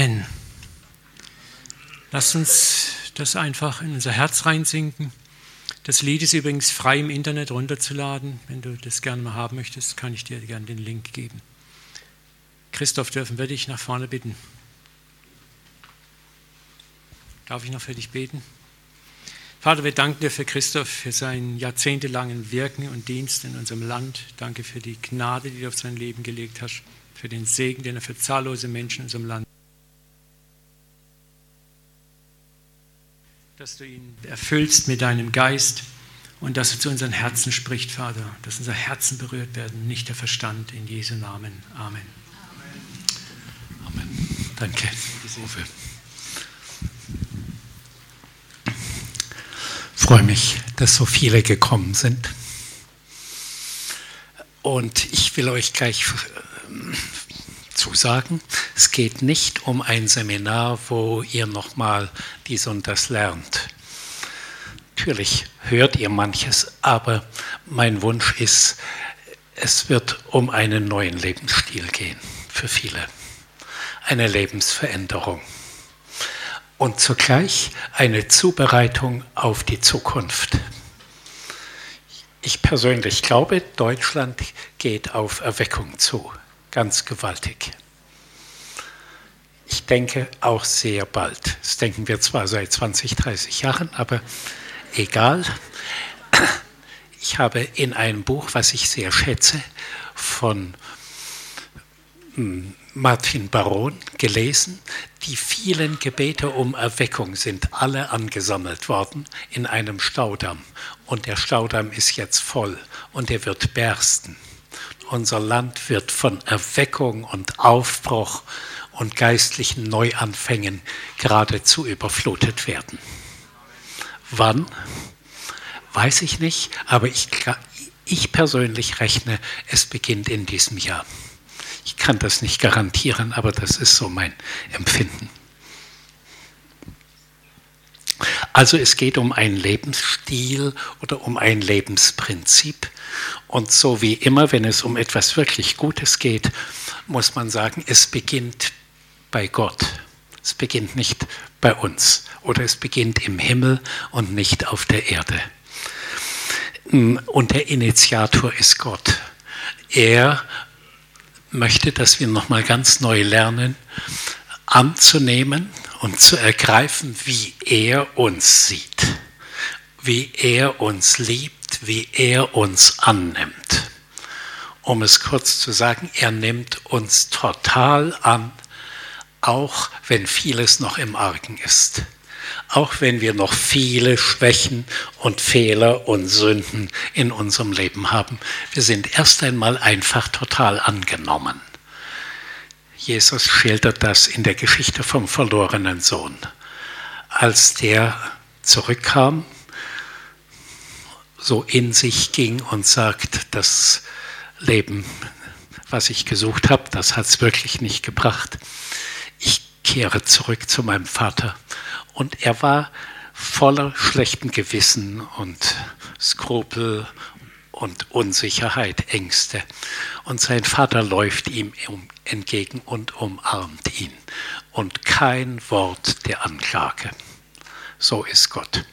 Amen. Lasst uns das einfach in unser Herz reinsinken. Das Lied ist übrigens frei im Internet runterzuladen. Wenn du das gerne mal haben möchtest, kann ich dir gerne den Link geben. Christoph, dürfen wir dich nach vorne bitten? Darf ich noch für dich beten? Vater, wir danken dir für Christoph, für seinen jahrzehntelangen Wirken und Dienst in unserem Land. Danke für die Gnade, die du auf sein Leben gelegt hast, für den Segen, den er für zahllose Menschen in unserem Land dass du ihn erfüllst mit deinem Geist und dass er zu unseren Herzen spricht, Vater, dass unsere Herzen berührt werden, nicht der Verstand, in Jesu Namen. Amen. Amen. Amen. Danke, Uwe. Freue mich, dass so viele gekommen sind. Und ich will euch gleich ähm, zusagen, es geht nicht um ein Seminar, wo ihr nochmal dies und das lernt. Natürlich hört ihr manches, aber mein Wunsch ist, es wird um einen neuen Lebensstil gehen für viele. Eine Lebensveränderung. Und zugleich eine Zubereitung auf die Zukunft. Ich persönlich glaube, Deutschland geht auf Erweckung zu ganz gewaltig. Ich denke auch sehr bald. Das denken wir zwar seit 20, 30 Jahren, aber egal. Ich habe in einem Buch, was ich sehr schätze, von hm, Martin Baron gelesen, die vielen Gebete um Erweckung sind alle angesammelt worden in einem Staudamm. Und der Staudamm ist jetzt voll und er wird bersten unser Land wird von Erweckung und Aufbruch und geistlichen Neuanfängen geradezu überflutet werden. Wann? Weiß ich nicht, aber ich, ich persönlich rechne, es beginnt in diesem Jahr. Ich kann das nicht garantieren, aber das ist so mein Empfinden. Also es geht um einen Lebensstil oder um ein Lebensprinzip. Und so wie immer, wenn es um etwas wirklich Gutes geht, muss man sagen, es beginnt bei Gott. Es beginnt nicht bei uns oder es beginnt im Himmel und nicht auf der Erde. Und der Initiator ist Gott. Er möchte, dass wir nochmal ganz neu lernen, anzunehmen und zu ergreifen, wie er uns sieht, wie er uns liebt, wie er uns annimmt. Um es kurz zu sagen, er nimmt uns total an, auch wenn vieles noch im Argen ist. Auch wenn wir noch viele Schwächen und Fehler und Sünden in unserem Leben haben. Wir sind erst einmal einfach total angenommen. Jesus schildert das in der Geschichte vom verlorenen Sohn. Als der zurückkam, so in sich ging und sagt, das Leben, was ich gesucht habe, das hat es wirklich nicht gebracht. Ich kehre zurück zu meinem Vater. Und er war voller schlechten Gewissen und Skrupel und Unsicherheit, Ängste. Und sein Vater läuft ihm entgegen und umarmt ihn. Und kein Wort der Anklage. So ist Gott.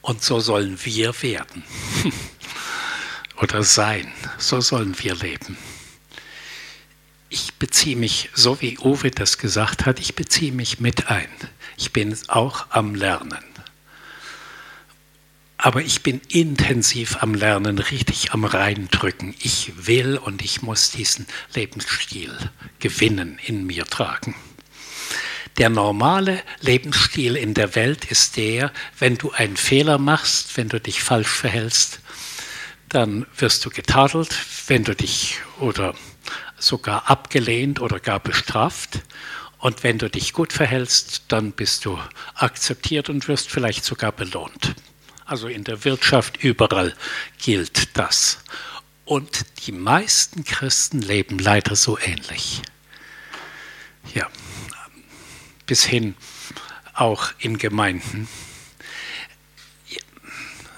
Und so sollen wir werden. Oder sein. So sollen wir leben. Ich beziehe mich, so wie Uwe das gesagt hat, ich beziehe mich mit ein. Ich bin auch am Lernen. Aber ich bin intensiv am Lernen, richtig am Reindrücken. Ich will und ich muss diesen Lebensstil gewinnen, in mir tragen. Der normale Lebensstil in der Welt ist der, wenn du einen Fehler machst, wenn du dich falsch verhältst, dann wirst du getadelt, wenn du dich oder sogar abgelehnt oder gar bestraft. Und wenn du dich gut verhältst, dann bist du akzeptiert und wirst vielleicht sogar belohnt. Also in der Wirtschaft überall gilt das. Und die meisten Christen leben leider so ähnlich. Ja, bis hin auch in Gemeinden.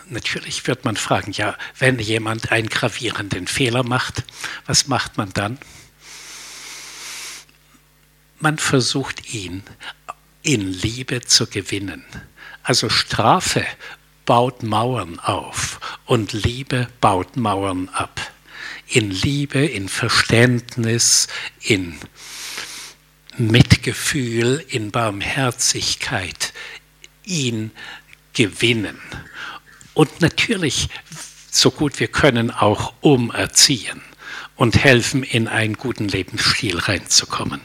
Natürlich wird man fragen, ja, wenn jemand einen gravierenden Fehler macht, was macht man dann? man versucht ihn in Liebe zu gewinnen. Also Strafe baut Mauern auf und Liebe baut Mauern ab. In Liebe, in Verständnis, in Mitgefühl, in Barmherzigkeit ihn gewinnen. Und natürlich, so gut wir können, auch umerziehen und helfen, in einen guten Lebensstil reinzukommen.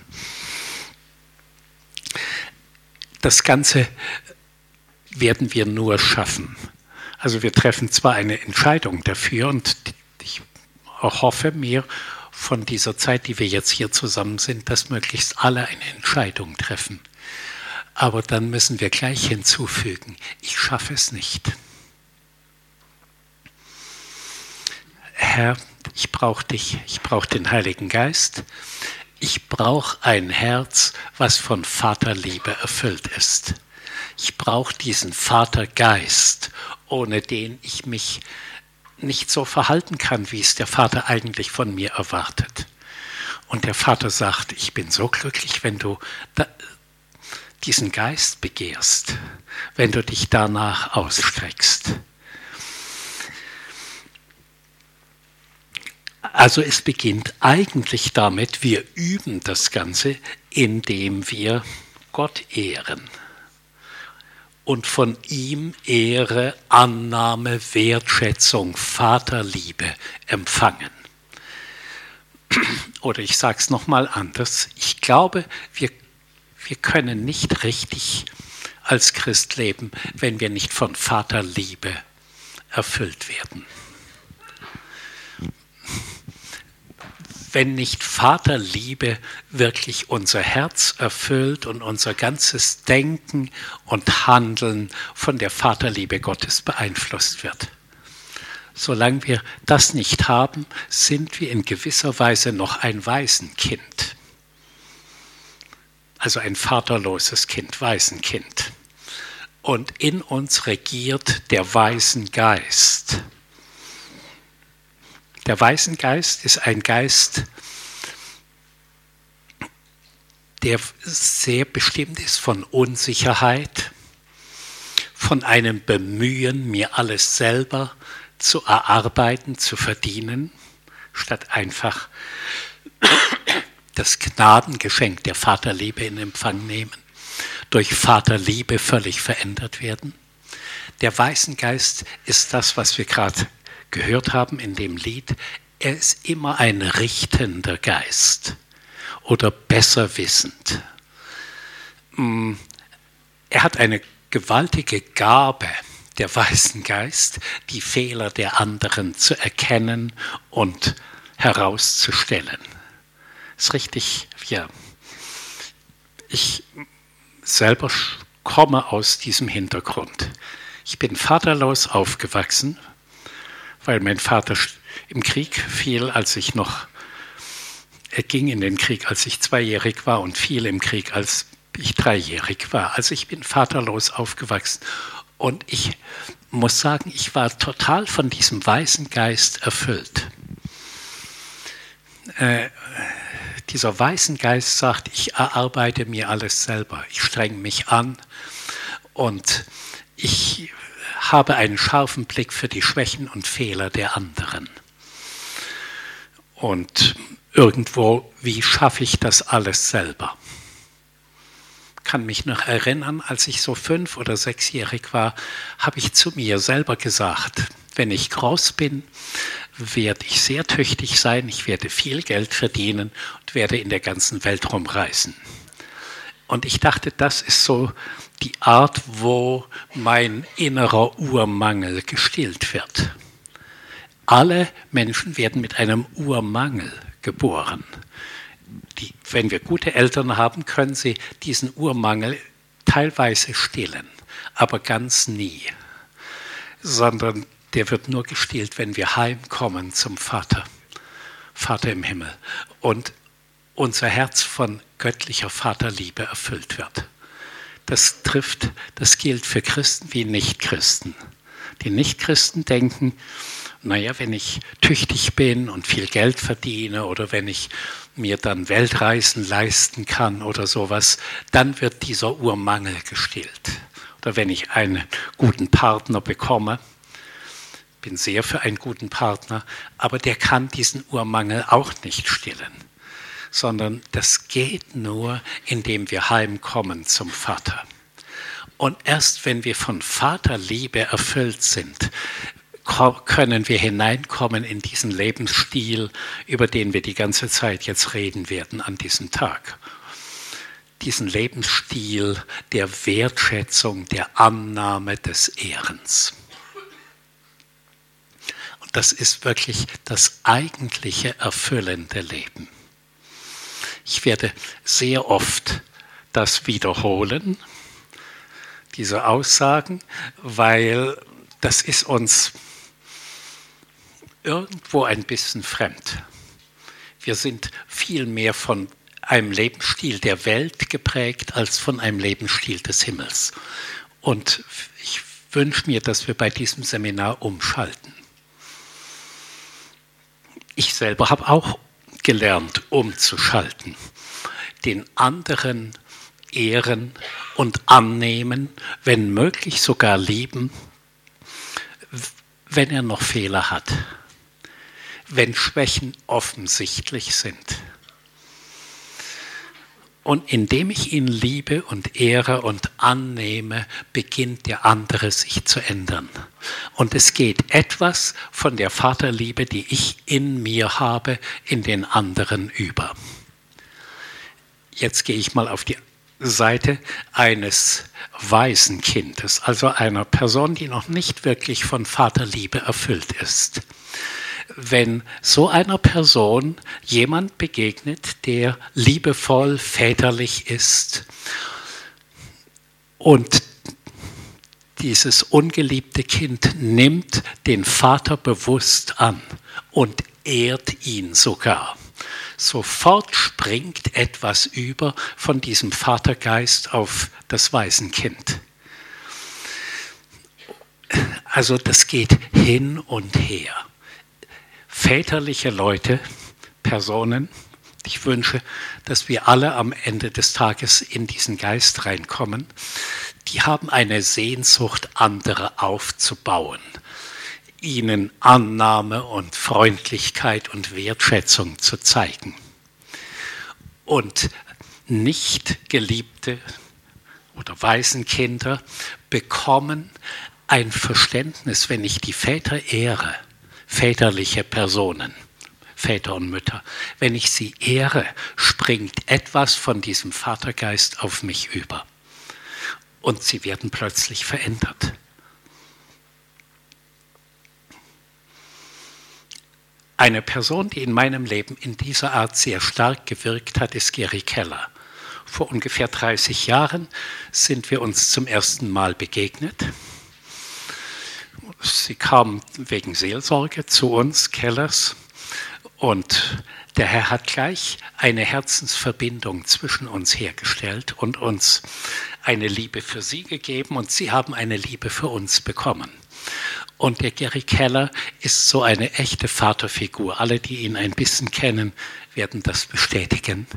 Das Ganze werden wir nur schaffen. Also wir treffen zwar eine Entscheidung dafür und ich hoffe mir von dieser Zeit, die wir jetzt hier zusammen sind, dass möglichst alle eine Entscheidung treffen. Aber dann müssen wir gleich hinzufügen, ich schaffe es nicht. Herr, ich brauche dich, ich brauche den Heiligen Geist, ich brauche ein Herz, was von Vaterliebe erfüllt ist. Ich brauche diesen Vatergeist, ohne den ich mich nicht so verhalten kann, wie es der Vater eigentlich von mir erwartet. Und der Vater sagt, ich bin so glücklich, wenn du diesen Geist begehrst, wenn du dich danach ausstreckst. Also es beginnt eigentlich damit, wir üben das Ganze, indem wir Gott ehren und von ihm Ehre, Annahme, Wertschätzung, Vaterliebe empfangen. Oder ich sage es nochmal anders, ich glaube, wir, wir können nicht richtig als Christ leben, wenn wir nicht von Vaterliebe erfüllt werden. Wenn nicht Vaterliebe wirklich unser Herz erfüllt und unser ganzes Denken und Handeln von der Vaterliebe Gottes beeinflusst wird. Solange wir das nicht haben, sind wir in gewisser Weise noch ein Waisenkind. Also ein vaterloses Kind, Waisenkind. Und in uns regiert der Waisengeist. Der Waisengeist ist ein Geist, der sehr bestimmt ist von Unsicherheit, von einem Bemühen, mir alles selber zu erarbeiten, zu verdienen, statt einfach das Gnadengeschenk der Vaterliebe in Empfang nehmen, durch Vaterliebe völlig verändert werden. Der Weißengeist ist das, was wir gerade gehört haben in dem Lied, er ist immer ein richtender Geist oder besser wissend. Mm, er hat eine gewaltige Gabe, der Weißen Geist, die Fehler der anderen zu erkennen und herauszustellen. Das ist richtig, ja. Ich selber komme aus diesem Hintergrund. Ich bin vaterlos aufgewachsen, weil mein Vater im Krieg fiel, als ich noch, er ging in den Krieg, als ich zweijährig war und fiel im Krieg, als ich dreijährig war. Also ich bin vaterlos aufgewachsen. Und ich muss sagen, ich war total von diesem weißen Geist erfüllt. Äh, dieser weißen Geist sagt, ich erarbeite mir alles selber, ich strenge mich an und ich habe einen scharfen Blick für die Schwächen und Fehler der anderen. Und irgendwo, wie schaffe ich das alles selber? kann mich noch erinnern, als ich so fünf oder sechsjährig war, habe ich zu mir selber gesagt, wenn ich groß bin, werde ich sehr tüchtig sein, ich werde viel Geld verdienen und werde in der ganzen Welt rumreisen. Und ich dachte, das ist so die Art, wo mein innerer Urmangel gestillt wird. Alle Menschen werden mit einem Urmangel geboren. Die, wenn wir gute Eltern haben, können sie diesen Urmangel teilweise stillen, aber ganz nie. Sondern der wird nur gestillt, wenn wir heimkommen zum Vater, Vater im Himmel, und unser Herz von göttlicher Vaterliebe erfüllt wird. Das trifft, das gilt für Christen wie Nichtchristen. Die Nichtchristen denken, naja, wenn ich tüchtig bin und viel Geld verdiene oder wenn ich mir dann Weltreisen leisten kann oder sowas, dann wird dieser Urmangel gestillt. Oder wenn ich einen guten Partner bekomme, bin sehr für einen guten Partner, aber der kann diesen Urmangel auch nicht stillen, sondern das geht nur, indem wir heimkommen zum Vater. Und erst wenn wir von Vaterliebe erfüllt sind, können wir hineinkommen in diesen Lebensstil, über den wir die ganze Zeit jetzt reden werden an diesem Tag. Diesen Lebensstil der Wertschätzung, der Annahme, des Ehrens. Und das ist wirklich das eigentliche erfüllende Leben. Ich werde sehr oft das wiederholen, diese Aussagen, weil das ist uns irgendwo ein bisschen fremd. Wir sind viel mehr von einem Lebensstil der Welt geprägt als von einem Lebensstil des Himmels. Und ich wünsche mir, dass wir bei diesem Seminar umschalten. Ich selber habe auch gelernt, umzuschalten, den anderen ehren und annehmen, wenn möglich sogar lieben, wenn er noch Fehler hat wenn Schwächen offensichtlich sind. Und indem ich ihn liebe und ehre und annehme, beginnt der andere sich zu ändern. Und es geht etwas von der Vaterliebe, die ich in mir habe, in den anderen über. Jetzt gehe ich mal auf die Seite eines Waisenkindes, also einer Person, die noch nicht wirklich von Vaterliebe erfüllt ist wenn so einer Person jemand begegnet, der liebevoll, väterlich ist und dieses ungeliebte Kind nimmt den Vater bewusst an und ehrt ihn sogar. Sofort springt etwas über von diesem Vatergeist auf das Waisenkind. Also das geht hin und her väterliche Leute, Personen. Ich wünsche, dass wir alle am Ende des Tages in diesen Geist reinkommen. Die haben eine Sehnsucht, andere aufzubauen, ihnen Annahme und Freundlichkeit und Wertschätzung zu zeigen. Und nicht geliebte oder Waisenkinder bekommen ein Verständnis, wenn ich die Väter ehre väterliche Personen, Väter und Mütter. Wenn ich sie ehre, springt etwas von diesem Vatergeist auf mich über. Und sie werden plötzlich verändert. Eine Person, die in meinem Leben in dieser Art sehr stark gewirkt hat, ist Gary Keller. Vor ungefähr 30 Jahren sind wir uns zum ersten Mal begegnet sie kam wegen Seelsorge zu uns, Kellers, und der Herr hat gleich eine Herzensverbindung zwischen uns hergestellt und uns eine Liebe für sie gegeben und sie haben eine Liebe für uns bekommen. Und der Gary Keller ist so eine echte Vaterfigur. Alle, die ihn ein bisschen kennen, werden das bestätigen.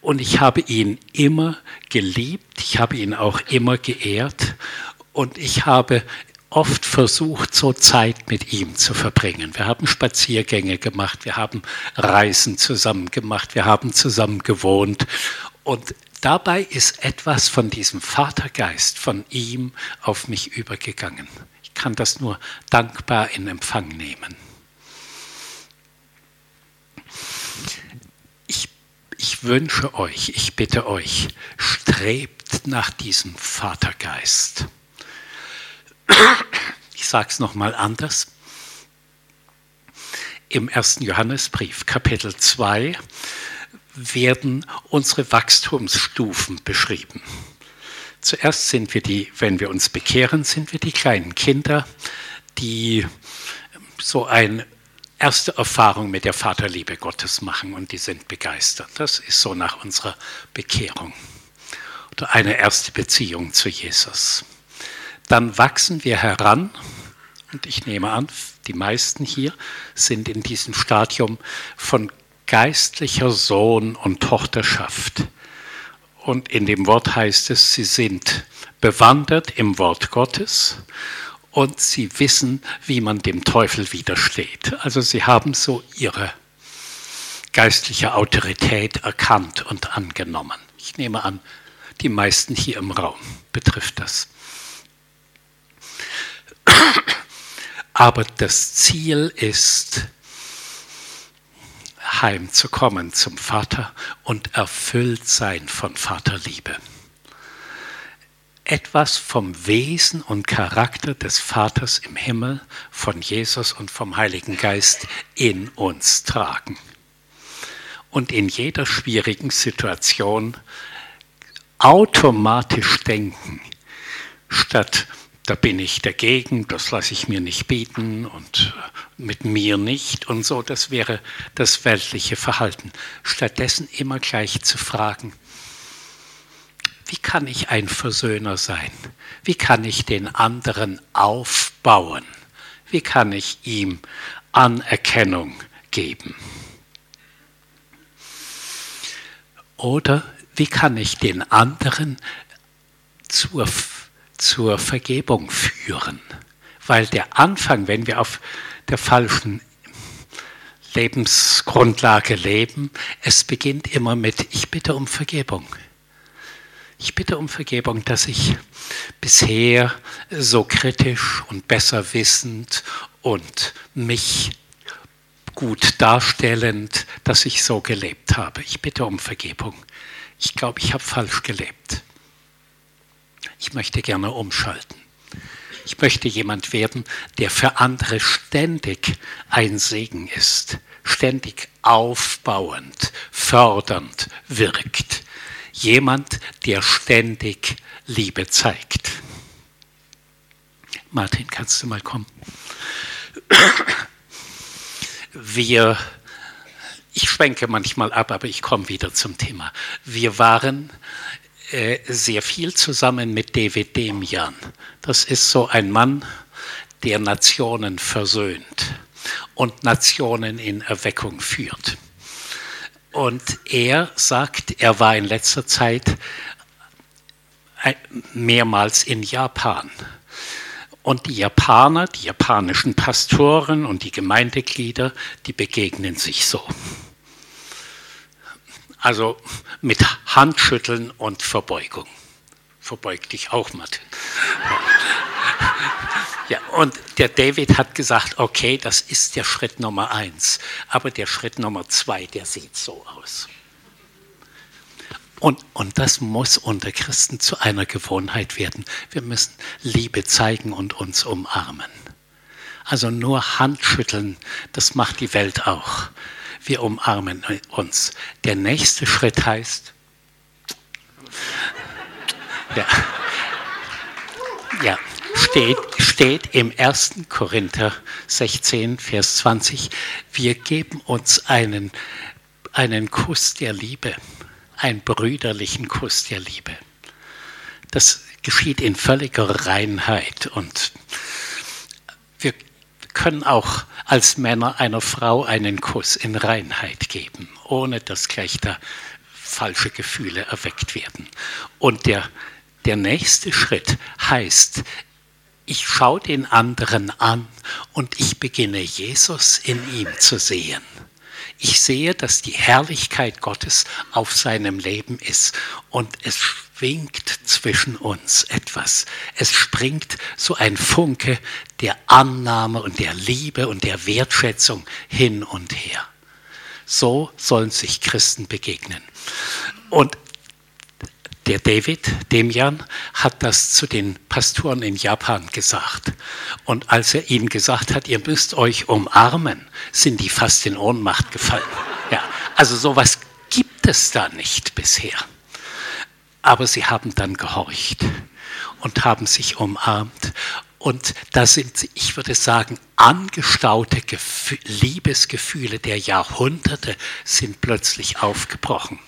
Und ich habe ihn immer geliebt, ich habe ihn auch immer geehrt und ich habe oft versucht, so Zeit mit ihm zu verbringen. Wir haben Spaziergänge gemacht, wir haben Reisen zusammen gemacht, wir haben zusammen gewohnt. Und dabei ist etwas von diesem Vatergeist von ihm auf mich übergegangen. Ich kann das nur dankbar in Empfang nehmen. Ich, ich wünsche euch, ich bitte euch, strebt nach diesem Vatergeist. Ich sage es nochmal anders. Im ersten Johannesbrief, Kapitel 2, werden unsere Wachstumsstufen beschrieben. Zuerst sind wir die, wenn wir uns bekehren, sind wir die kleinen Kinder, die so eine erste Erfahrung mit der Vaterliebe Gottes machen und die sind begeistert. Das ist so nach unserer Bekehrung oder eine erste Beziehung zu Jesus dann wachsen wir heran Und ich nehme an, die meisten hier sind in diesem Stadium von geistlicher Sohn und Tochterschaft. Und in dem Wort heißt es, sie sind bewandert im Wort Gottes und sie wissen, wie man dem Teufel widersteht. Also sie haben so ihre geistliche Autorität erkannt und angenommen. Ich nehme an, die meisten hier im Raum betrifft das. Aber das Ziel ist, heimzukommen zum Vater und erfüllt sein von Vaterliebe. Etwas vom Wesen und Charakter des Vaters im Himmel, von Jesus und vom Heiligen Geist in uns tragen. Und in jeder schwierigen Situation automatisch denken, statt da bin ich dagegen, das lasse ich mir nicht bieten und äh, mit mir nicht und so, das wäre das weltliche Verhalten. Stattdessen immer gleich zu fragen, wie kann ich ein Versöhner sein? Wie kann ich den anderen aufbauen? Wie kann ich ihm Anerkennung geben? Oder wie kann ich den anderen zur zur Vergebung führen. Weil der Anfang, wenn wir auf der falschen Lebensgrundlage leben, es beginnt immer mit, ich bitte um Vergebung. Ich bitte um Vergebung, dass ich bisher so kritisch und besser wissend und mich gut darstellend, dass ich so gelebt habe. Ich bitte um Vergebung. Ich glaube, ich habe falsch gelebt. Ich möchte gerne umschalten. Ich möchte jemand werden, der für andere ständig ein Segen ist, ständig aufbauend, fördernd wirkt. Jemand, der ständig Liebe zeigt. Martin, kannst du mal kommen? Wir, ich schwenke manchmal ab, aber ich komme wieder zum Thema. Wir waren äh, sehr viel zusammen mit David Demian. Das ist so ein Mann, der Nationen versöhnt und Nationen in Erweckung führt. Und er sagt, er war in letzter Zeit mehrmals in Japan. Und die Japaner, die japanischen Pastoren und die Gemeindeglieder, die begegnen sich so. Also mit Handschütteln und Verbeugung. Verbeug dich auch, Martin. Ja, und der David hat gesagt, okay, das ist der Schritt Nummer eins, aber der Schritt Nummer zwei, der sieht so aus. Und, und das muss unter Christen zu einer Gewohnheit werden. Wir müssen Liebe zeigen und uns umarmen. Also nur Handschütteln, das macht die Welt auch wir umarmen uns. Der nächste Schritt heißt, ja, ja steht, steht im 1. Korinther 16, Vers 20, wir geben uns einen, einen Kuss der Liebe, einen brüderlichen Kuss der Liebe. Das geschieht in völliger Reinheit und können auch als Männer einer Frau einen Kuss in Reinheit geben, ohne dass gleich da falsche Gefühle erweckt werden. Und der, der nächste Schritt heißt, ich schaue den anderen an und ich beginne Jesus in ihm zu sehen. Ich sehe, dass die Herrlichkeit Gottes auf seinem Leben ist und es schwingt zwischen uns etwas. Es springt so ein Funke der Annahme und der Liebe und der Wertschätzung hin und her. So sollen sich Christen begegnen. Und der David, Demian, hat das zu den Pastoren in Japan gesagt. Und als er ihnen gesagt hat, ihr müsst euch umarmen, sind die fast in Ohnmacht gefallen. Ja, also sowas gibt es da nicht bisher. Aber sie haben dann gehorcht und haben sich umarmt. Und da sind, ich würde sagen, angestaute Gefühl, Liebesgefühle der Jahrhunderte sind plötzlich aufgebrochen.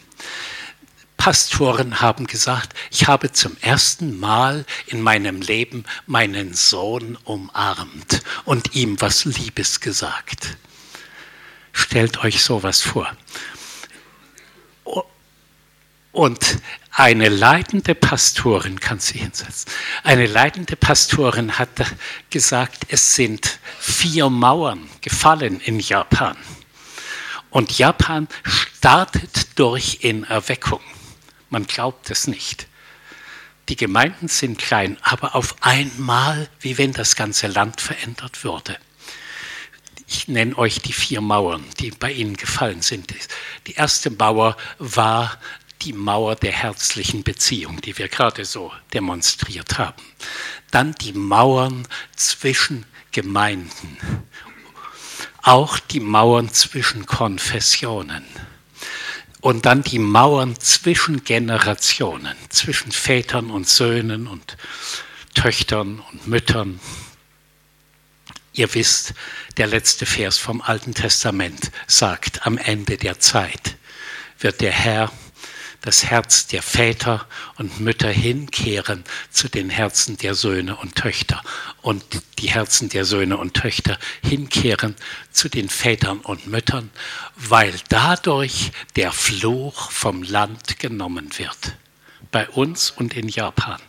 Pastoren haben gesagt, ich habe zum ersten Mal in meinem Leben meinen Sohn umarmt und ihm was Liebes gesagt. Stellt euch sowas vor. Und eine leitende Pastorin, kann sie hinsetzen, eine leitende Pastorin hat gesagt, es sind vier Mauern gefallen in Japan. Und Japan startet durch in Erweckung. Man glaubt es nicht. Die Gemeinden sind klein, aber auf einmal, wie wenn das ganze Land verändert würde. Ich nenne euch die vier Mauern, die bei Ihnen gefallen sind. Die erste Mauer war die Mauer der herzlichen Beziehung, die wir gerade so demonstriert haben. Dann die Mauern zwischen Gemeinden, auch die Mauern zwischen Konfessionen und dann die Mauern zwischen Generationen, zwischen Vätern und Söhnen und Töchtern und Müttern. Ihr wisst, der letzte Vers vom Alten Testament sagt, am Ende der Zeit wird der Herr das Herz der Väter und Mütter hinkehren zu den Herzen der Söhne und Töchter und die Herzen der Söhne und Töchter hinkehren zu den Vätern und Müttern, weil dadurch der Fluch vom Land genommen wird. Bei uns und in Japan.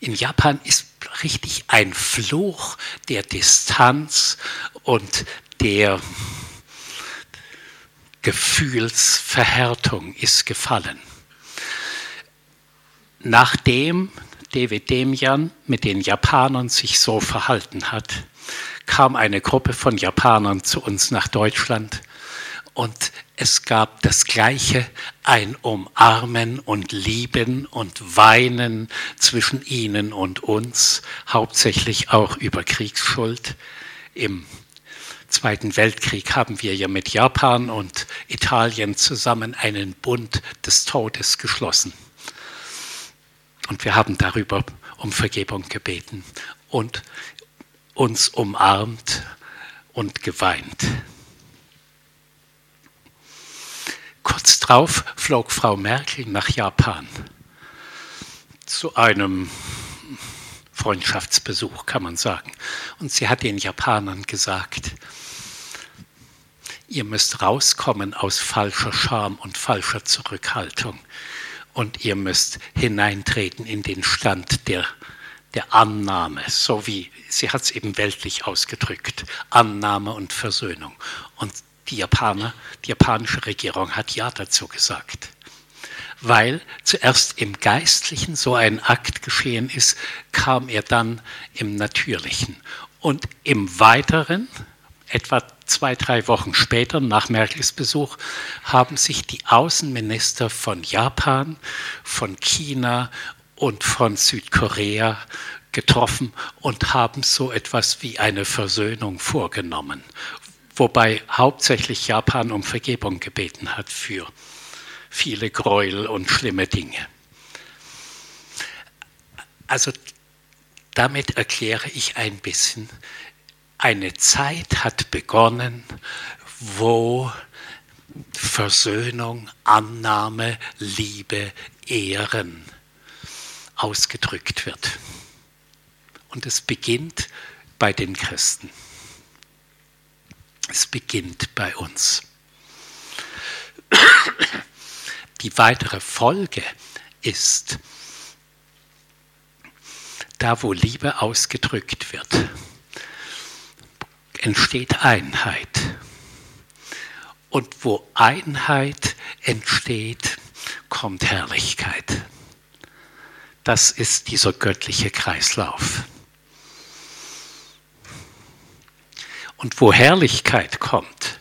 In Japan ist richtig ein Fluch der Distanz und der Gefühlsverhärtung ist gefallen. Nachdem David Demian mit den Japanern sich so verhalten hat, kam eine Gruppe von Japanern zu uns nach Deutschland und es gab das Gleiche, ein Umarmen und Lieben und Weinen zwischen ihnen und uns, hauptsächlich auch über Kriegsschuld. Im Zweiten Weltkrieg haben wir ja mit Japan und Italien zusammen einen Bund des Todes geschlossen. Und wir haben darüber um Vergebung gebeten und uns umarmt und geweint. Kurz darauf flog Frau Merkel nach Japan zu einem Freundschaftsbesuch, kann man sagen. Und sie hat den Japanern gesagt, ihr müsst rauskommen aus falscher Scham und falscher Zurückhaltung und ihr müsst hineintreten in den Stand der, der Annahme, so wie sie hat es eben weltlich ausgedrückt, Annahme und Versöhnung. Und die Japaner, die japanische Regierung hat ja dazu gesagt. Weil zuerst im Geistlichen so ein Akt geschehen ist, kam er dann im Natürlichen. Und im Weiteren, etwa zwei, drei Wochen später, nach Merkels Besuch, haben sich die Außenminister von Japan, von China und von Südkorea getroffen und haben so etwas wie eine Versöhnung vorgenommen, wobei hauptsächlich Japan um Vergebung gebeten hat für viele Gräuel und schlimme Dinge. Also damit erkläre ich ein bisschen, eine Zeit hat begonnen, wo Versöhnung, Annahme, Liebe, Ehren ausgedrückt wird. Und es beginnt bei den Christen. Es beginnt bei uns. Die weitere Folge ist, da wo Liebe ausgedrückt wird, entsteht Einheit. Und wo Einheit entsteht, kommt Herrlichkeit. Das ist dieser göttliche Kreislauf. Und wo Herrlichkeit kommt,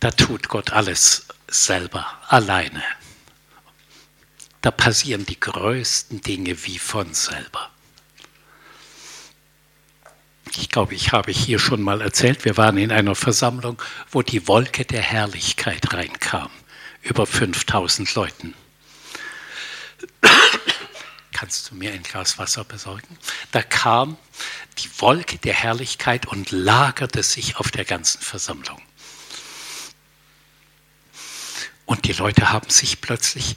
da tut Gott alles selber, alleine. Da passieren die größten Dinge wie von selber. Ich glaube, ich habe hier schon mal erzählt, wir waren in einer Versammlung, wo die Wolke der Herrlichkeit reinkam, über 5000 Leuten. Kannst du mir ein Glas Wasser besorgen? Da kam die Wolke der Herrlichkeit und lagerte sich auf der ganzen Versammlung. Und die Leute haben sich plötzlich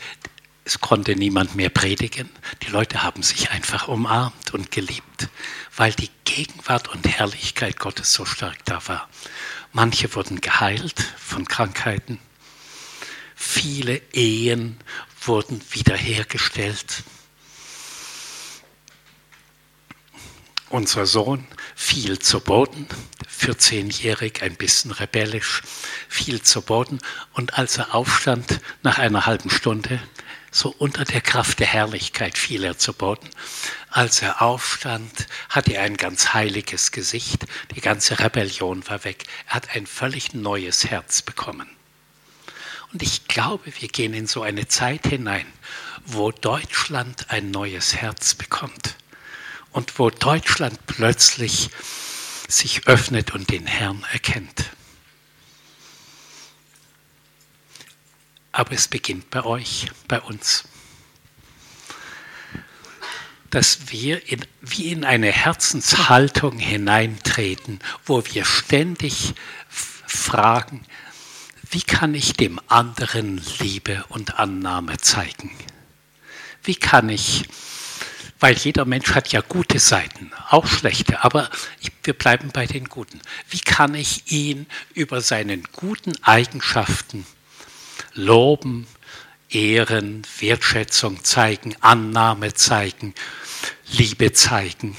Es konnte niemand mehr predigen. Die Leute haben sich einfach umarmt und geliebt, weil die Gegenwart und Herrlichkeit Gottes so stark da war. Manche wurden geheilt von Krankheiten. Viele Ehen wurden wiederhergestellt. Unser Sohn fiel zu Boden, 14-jährig, ein bisschen rebellisch, fiel zu Boden und als er aufstand nach einer halben Stunde, so unter der Kraft der Herrlichkeit fiel er zu Boden. Als er aufstand, hatte er ein ganz heiliges Gesicht, die ganze Rebellion war weg, er hat ein völlig neues Herz bekommen. Und ich glaube, wir gehen in so eine Zeit hinein, wo Deutschland ein neues Herz bekommt und wo Deutschland plötzlich sich öffnet und den Herrn erkennt. Aber es beginnt bei euch, bei uns. Dass wir in, wie in eine Herzenshaltung hineintreten, wo wir ständig fragen, wie kann ich dem anderen Liebe und Annahme zeigen? Wie kann ich weil jeder Mensch hat ja gute Seiten, auch schlechte, aber wir bleiben bei den guten. Wie kann ich ihn über seinen guten Eigenschaften loben, ehren, Wertschätzung zeigen, Annahme zeigen, Liebe zeigen?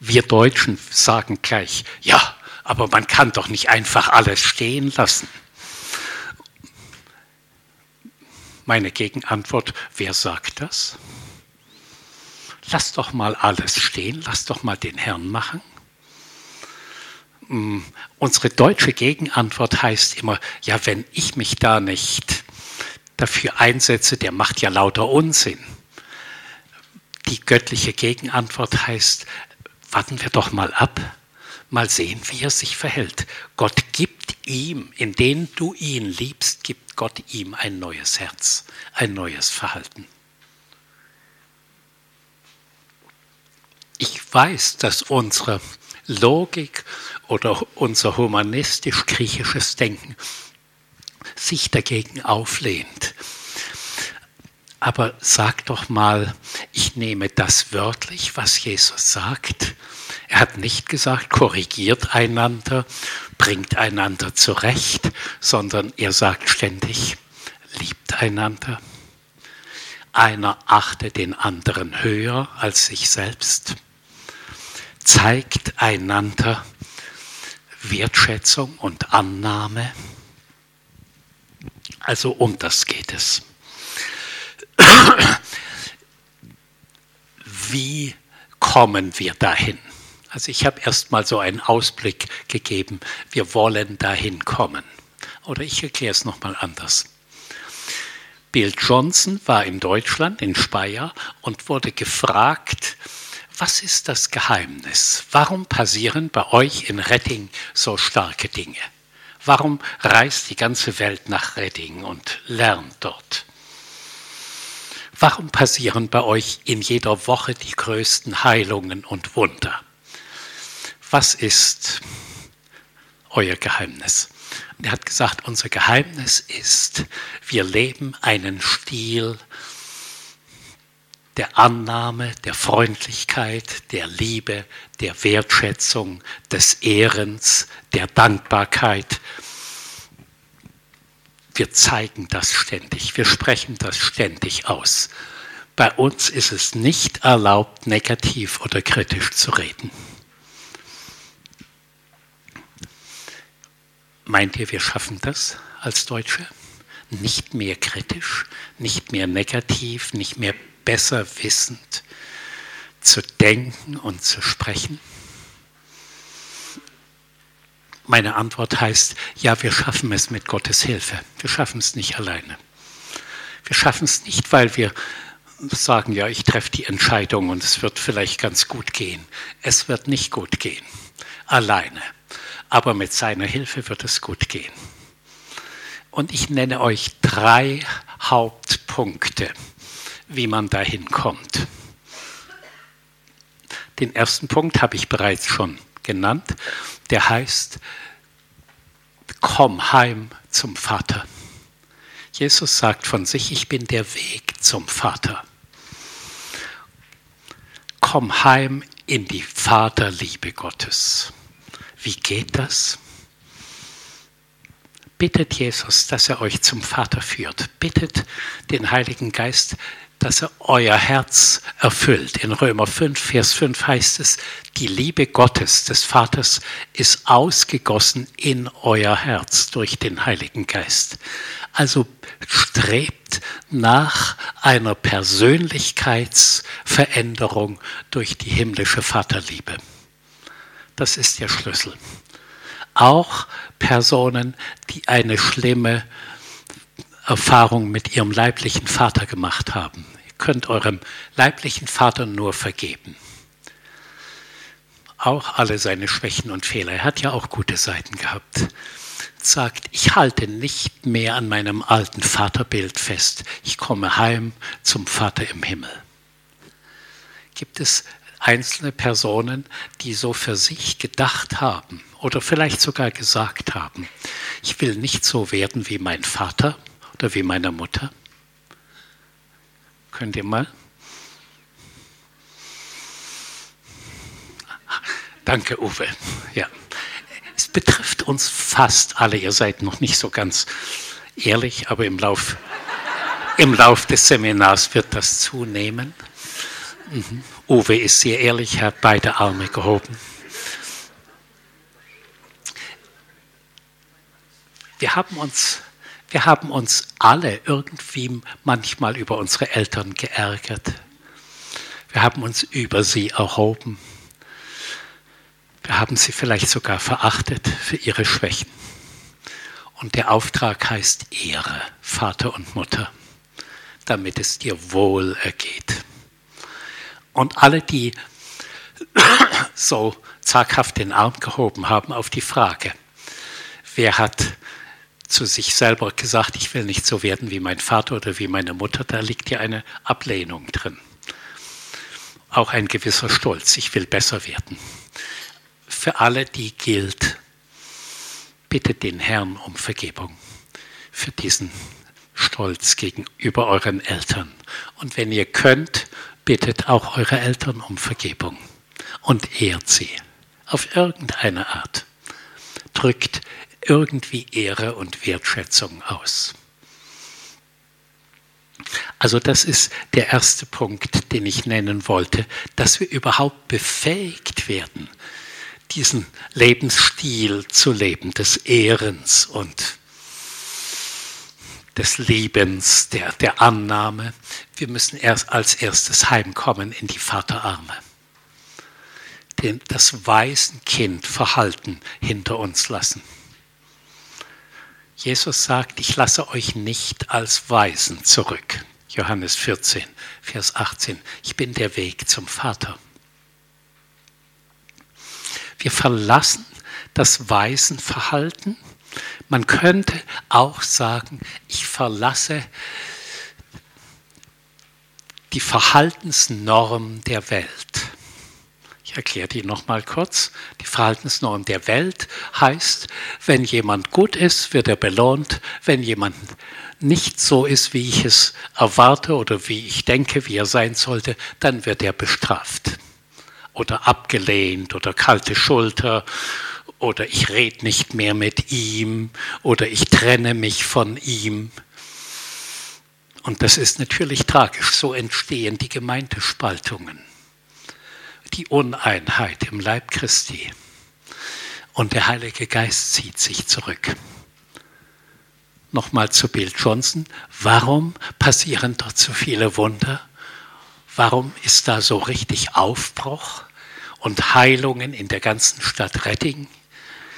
Wir Deutschen sagen gleich, ja, aber man kann doch nicht einfach alles stehen lassen. Meine Gegenantwort, wer sagt das? Lass doch mal alles stehen, lass doch mal den Herrn machen. Mm, unsere deutsche Gegenantwort heißt immer, ja, wenn ich mich da nicht dafür einsetze, der macht ja lauter Unsinn. Die göttliche Gegenantwort heißt, warten wir doch mal ab, mal sehen, wie er sich verhält. Gott gibt ihm, indem du ihn liebst, gibt Gott ihm ein neues Herz, ein neues Verhalten. Ich weiß, dass unsere Logik oder unser humanistisch-griechisches Denken sich dagegen auflehnt. Aber sag doch mal, ich nehme das wörtlich, was Jesus sagt. Er hat nicht gesagt, korrigiert einander, bringt einander zurecht, sondern er sagt ständig, liebt einander. Einer achtet den anderen höher als sich selbst, zeigt einander Wertschätzung und Annahme. Also um das geht es. Wie kommen wir dahin? Also ich habe erst mal so einen Ausblick gegeben, wir wollen dahin kommen. Oder ich erkläre es nochmal anders. Bill Johnson war in Deutschland, in Speyer, und wurde gefragt, was ist das Geheimnis? Warum passieren bei euch in Redding so starke Dinge? Warum reist die ganze Welt nach Redding und lernt dort? Warum passieren bei euch in jeder Woche die größten Heilungen und Wunder? Was ist euer Geheimnis? Er hat gesagt, unser Geheimnis ist, wir leben einen Stil der Annahme, der Freundlichkeit, der Liebe, der Wertschätzung, des Ehrens, der Dankbarkeit, wir zeigen das ständig, wir sprechen das ständig aus. Bei uns ist es nicht erlaubt, negativ oder kritisch zu reden. Meint ihr, wir schaffen das als Deutsche? Nicht mehr kritisch, nicht mehr negativ, nicht mehr besser wissend zu denken und zu sprechen? Meine Antwort heißt, ja, wir schaffen es mit Gottes Hilfe. Wir schaffen es nicht alleine. Wir schaffen es nicht, weil wir sagen, ja, ich treffe die Entscheidung und es wird vielleicht ganz gut gehen. Es wird nicht gut gehen, alleine. Aber mit seiner Hilfe wird es gut gehen. Und ich nenne euch drei Hauptpunkte, wie man dahin kommt. Den ersten Punkt habe ich bereits schon genannt, der heißt, komm heim zum Vater. Jesus sagt von sich, ich bin der Weg zum Vater. Komm heim in die Vaterliebe Gottes. Wie geht das? Bittet Jesus, dass er euch zum Vater führt. Bittet den Heiligen Geist, dass er euer Herz erfüllt. In Römer 5, Vers 5 heißt es, die Liebe Gottes, des Vaters, ist ausgegossen in euer Herz durch den Heiligen Geist. Also strebt nach einer Persönlichkeitsveränderung durch die himmlische Vaterliebe. Das ist der Schlüssel. Auch Personen, die eine schlimme Erfahrung mit ihrem leiblichen Vater gemacht haben. Ihr könnt eurem leiblichen Vater nur vergeben. Auch alle seine Schwächen und Fehler. Er hat ja auch gute Seiten gehabt. Sagt, ich halte nicht mehr an meinem alten Vaterbild fest. Ich komme heim zum Vater im Himmel. Gibt es einzelne Personen, die so für sich gedacht haben oder vielleicht sogar gesagt haben, ich will nicht so werden wie mein Vater, oder wie meine Mutter? Könnt ihr mal? Danke, Uwe. Ja. Es betrifft uns fast alle. Ihr seid noch nicht so ganz ehrlich, aber im Lauf, im Lauf des Seminars wird das zunehmen. Mhm. Uwe ist sehr ehrlich, hat beide Arme gehoben. Wir haben uns wir haben uns alle irgendwie manchmal über unsere Eltern geärgert. Wir haben uns über sie erhoben. Wir haben sie vielleicht sogar verachtet für ihre Schwächen. Und der Auftrag heißt Ehre, Vater und Mutter, damit es dir wohl ergeht. Und alle, die so zaghaft den Arm gehoben haben auf die Frage, wer hat zu sich selber gesagt, ich will nicht so werden wie mein Vater oder wie meine Mutter, da liegt ja eine Ablehnung drin. Auch ein gewisser Stolz, ich will besser werden. Für alle, die gilt, bittet den Herrn um Vergebung für diesen Stolz gegenüber euren Eltern. Und wenn ihr könnt, bittet auch eure Eltern um Vergebung und ehrt sie auf irgendeine Art. Drückt irgendwie Ehre und Wertschätzung aus. Also das ist der erste Punkt, den ich nennen wollte, dass wir überhaupt befähigt werden, diesen Lebensstil zu leben, des Ehrens und des Liebens, der, der Annahme. Wir müssen erst als erstes heimkommen in die Vaterarme. Den, das Waisenkind Verhalten hinter uns lassen. Jesus sagt, ich lasse euch nicht als Weisen zurück. Johannes 14, Vers 18. Ich bin der Weg zum Vater. Wir verlassen das Weisenverhalten. Man könnte auch sagen, ich verlasse die Verhaltensnorm der Welt. Ich erkläre die nochmal kurz. Die Verhaltensnorm der Welt heißt, wenn jemand gut ist, wird er belohnt. Wenn jemand nicht so ist, wie ich es erwarte oder wie ich denke, wie er sein sollte, dann wird er bestraft oder abgelehnt oder kalte Schulter oder ich rede nicht mehr mit ihm oder ich trenne mich von ihm. Und das ist natürlich tragisch. So entstehen die Gemeindespaltungen die Uneinheit im Leib Christi. Und der Heilige Geist zieht sich zurück. Nochmal zu Bill Johnson. Warum passieren dort so viele Wunder? Warum ist da so richtig Aufbruch und Heilungen in der ganzen Stadt Redding?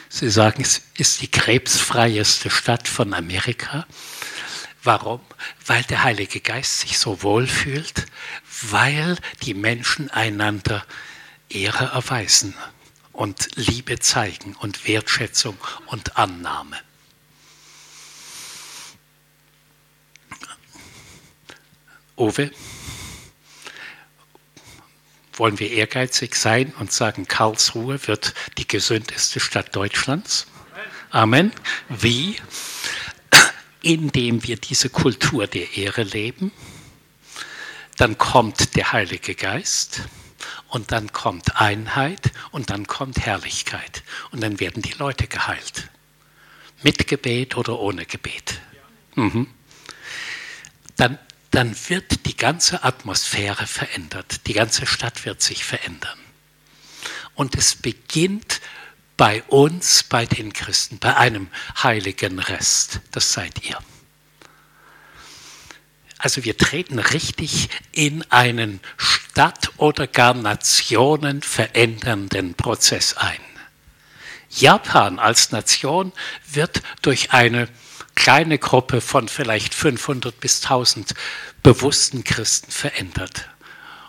Sie sagen, es ist die krebsfreieste Stadt von Amerika. Warum? Weil der Heilige Geist sich so wohl fühlt, weil die Menschen einander Ehre erweisen und Liebe zeigen und Wertschätzung und Annahme. Uwe, wollen wir ehrgeizig sein und sagen, Karlsruhe wird die gesündeste Stadt Deutschlands? Amen. Wie? indem wir diese Kultur der Ehre leben. Dann kommt der Heilige Geist und dann kommt Einheit und dann kommt Herrlichkeit und dann werden die Leute geheilt. Mit Gebet oder ohne Gebet. Mhm. Dann, dann wird die ganze Atmosphäre verändert, die ganze Stadt wird sich verändern. Und es beginnt bei uns, bei den Christen, bei einem heiligen Rest. Das seid ihr. Also wir treten richtig in einen Stadt- oder gar Nationen verändernden Prozess ein. Japan als Nation wird durch eine kleine Gruppe von vielleicht 500 bis 1000 bewussten Christen verändert.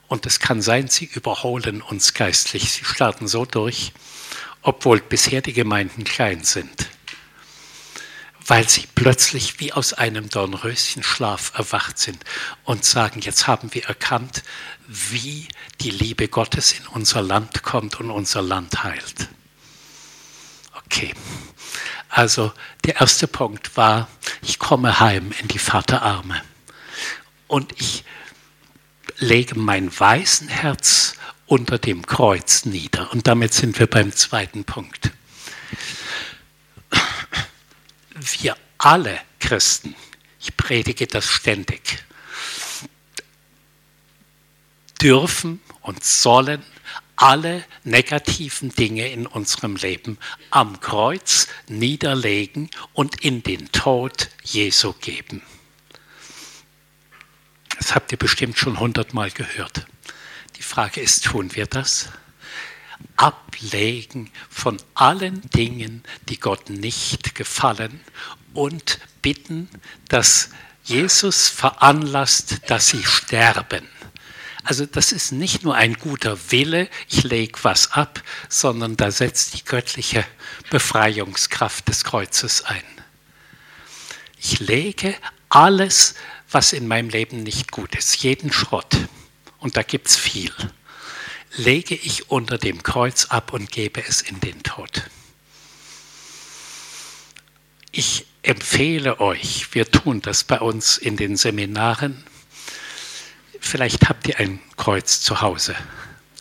Und es kann sein, sie überholen uns geistlich. Sie starten so durch, obwohl bisher die Gemeinden klein sind, weil sie plötzlich wie aus einem Dornröschenschlaf erwacht sind und sagen, jetzt haben wir erkannt, wie die Liebe Gottes in unser Land kommt und unser Land heilt. Okay, also der erste Punkt war, ich komme heim in die Vaterarme und ich lege mein Waisenherz unter dem Kreuz nieder. Und damit sind wir beim zweiten Punkt. Wir alle Christen, ich predige das ständig, dürfen und sollen alle negativen Dinge in unserem Leben am Kreuz niederlegen und in den Tod Jesu geben. Das habt ihr bestimmt schon hundertmal gehört. Die Frage ist, tun wir das? Ablegen von allen Dingen, die Gott nicht gefallen und bitten, dass Jesus veranlasst, dass sie sterben. Also das ist nicht nur ein guter Wille, ich lege was ab, sondern da setzt die göttliche Befreiungskraft des Kreuzes ein. Ich lege alles, was in meinem Leben nicht gut ist, jeden Schrott und da gibt es viel, lege ich unter dem Kreuz ab und gebe es in den Tod. Ich empfehle euch, wir tun das bei uns in den Seminaren, vielleicht habt ihr ein Kreuz zu Hause,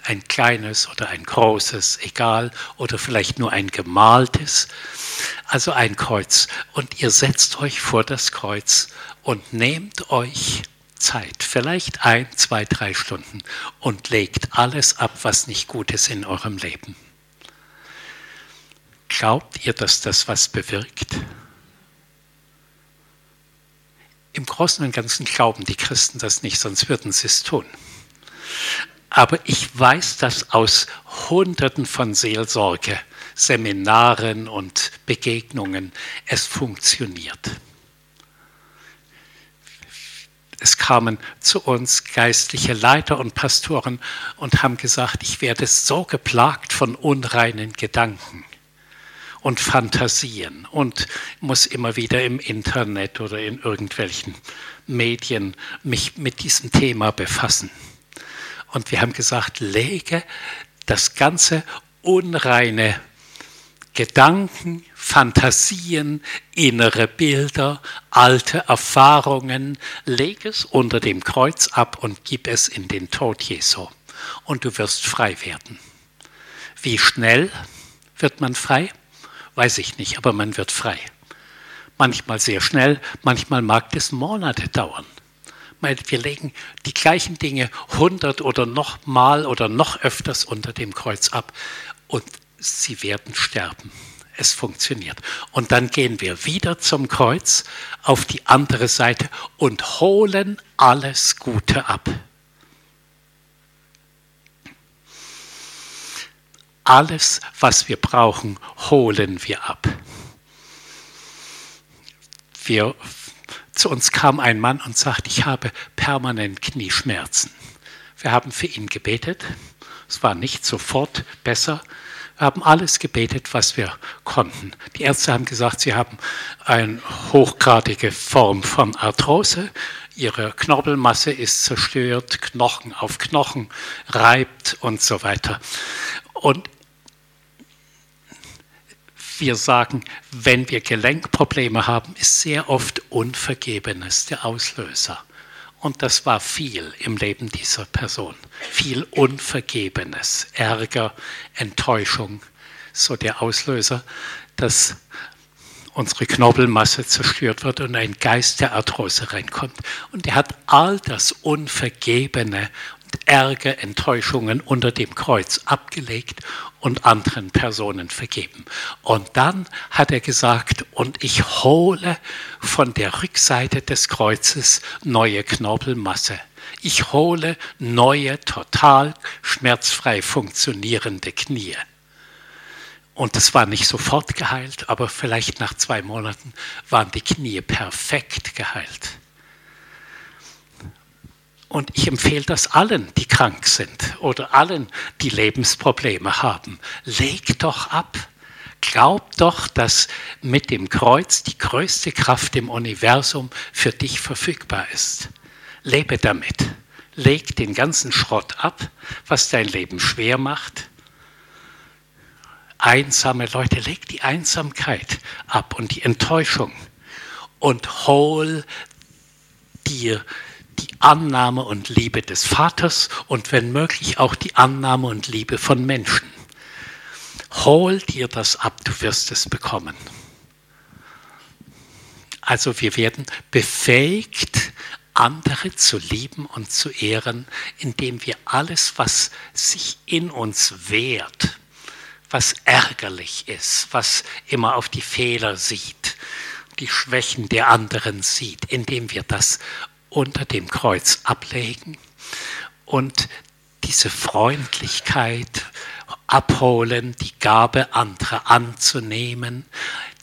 ein kleines oder ein großes, egal, oder vielleicht nur ein gemaltes, also ein Kreuz. Und ihr setzt euch vor das Kreuz und nehmt euch Zeit, vielleicht ein, zwei, drei Stunden und legt alles ab, was nicht gut ist in eurem Leben. Glaubt ihr, dass das was bewirkt? Im Großen und Ganzen glauben die Christen das nicht, sonst würden sie es tun. Aber ich weiß das aus Hunderten von Seelsorge, Seminaren und Begegnungen. Es funktioniert. Es kamen zu uns geistliche Leiter und Pastoren und haben gesagt, ich werde so geplagt von unreinen Gedanken und Fantasien und muss immer wieder im Internet oder in irgendwelchen Medien mich mit diesem Thema befassen. Und wir haben gesagt, lege das ganze unreine Gedanken, Fantasien, innere Bilder, alte Erfahrungen, leg es unter dem Kreuz ab und gib es in den Tod Jesu. Und du wirst frei werden. Wie schnell wird man frei? Weiß ich nicht, aber man wird frei. Manchmal sehr schnell, manchmal mag es Monate dauern. Wir legen die gleichen Dinge hundert oder noch mal oder noch öfters unter dem Kreuz ab und sie werden sterben. Es funktioniert. Und dann gehen wir wieder zum Kreuz auf die andere Seite und holen alles Gute ab. Alles, was wir brauchen, holen wir ab. Wir, zu uns kam ein Mann und sagte, ich habe permanent Knieschmerzen. Wir haben für ihn gebetet. Es war nicht sofort besser, haben alles gebetet, was wir konnten. Die Ärzte haben gesagt, sie haben eine hochgradige Form von Arthrose. Ihre Knorpelmasse ist zerstört, Knochen auf Knochen reibt und so weiter. Und wir sagen, wenn wir Gelenkprobleme haben, ist sehr oft Unvergebenes der Auslöser. Und das war viel im Leben dieser Person. Viel Unvergebenes, Ärger, Enttäuschung, so der Auslöser, dass unsere Knorpelmasse zerstört wird und ein Geist der Arthrose reinkommt. Und er hat all das Unvergebene Ärger, Enttäuschungen unter dem Kreuz abgelegt und anderen Personen vergeben. Und dann hat er gesagt, und ich hole von der Rückseite des Kreuzes neue Knorpelmasse. Ich hole neue, total schmerzfrei funktionierende Knie. Und das war nicht sofort geheilt, aber vielleicht nach zwei Monaten waren die Knie perfekt geheilt. Und ich empfehle das allen, die krank sind oder allen, die Lebensprobleme haben. Leg doch ab. Glaub doch, dass mit dem Kreuz die größte Kraft im Universum für dich verfügbar ist. Lebe damit. Leg den ganzen Schrott ab, was dein Leben schwer macht einsame Leute, leg die Einsamkeit ab und die Enttäuschung und hol dir die Annahme und Liebe des Vaters und wenn möglich auch die Annahme und Liebe von Menschen. Hol dir das ab, du wirst es bekommen. Also wir werden befähigt, andere zu lieben und zu ehren, indem wir alles, was sich in uns wehrt, was ärgerlich ist, was immer auf die Fehler sieht, die Schwächen der anderen sieht, indem wir das unter dem Kreuz ablegen und diese Freundlichkeit abholen, die Gabe anderer anzunehmen,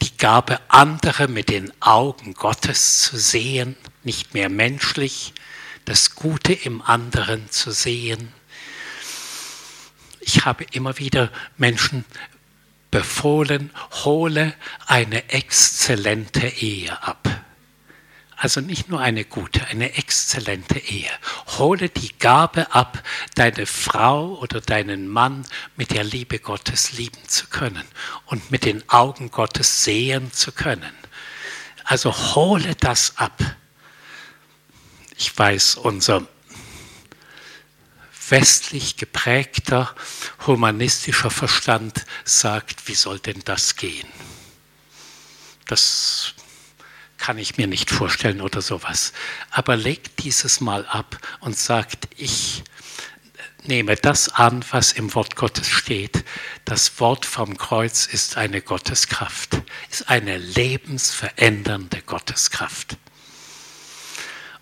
die Gabe andere mit den Augen Gottes zu sehen, nicht mehr menschlich, das Gute im anderen zu sehen ich habe immer wieder Menschen befohlen, hole eine exzellente Ehe ab. Also nicht nur eine gute, eine exzellente Ehe. Hole die Gabe ab, deine Frau oder deinen Mann mit der Liebe Gottes lieben zu können und mit den Augen Gottes sehen zu können. Also hole das ab. Ich weiß, unser westlich geprägter humanistischer Verstand sagt, wie soll denn das gehen? Das kann ich mir nicht vorstellen oder sowas. Aber legt dieses Mal ab und sagt, ich nehme das an, was im Wort Gottes steht. Das Wort vom Kreuz ist eine Gotteskraft, ist eine lebensverändernde Gotteskraft.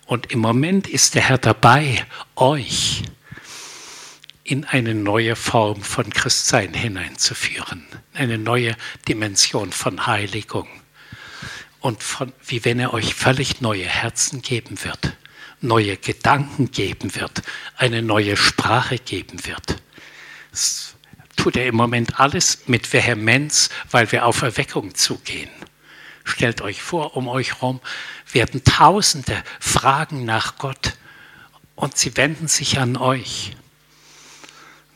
Und im Moment ist der Herr dabei, euch in eine neue Form von Christsein hineinzuführen, eine neue Dimension von Heiligung und von, wie wenn er euch völlig neue Herzen geben wird, neue Gedanken geben wird, eine neue Sprache geben wird. Das tut er im Moment alles mit Vehemenz, weil wir auf Erweckung zugehen. Stellt euch vor, um euch herum werden Tausende fragen nach Gott und sie wenden sich an euch.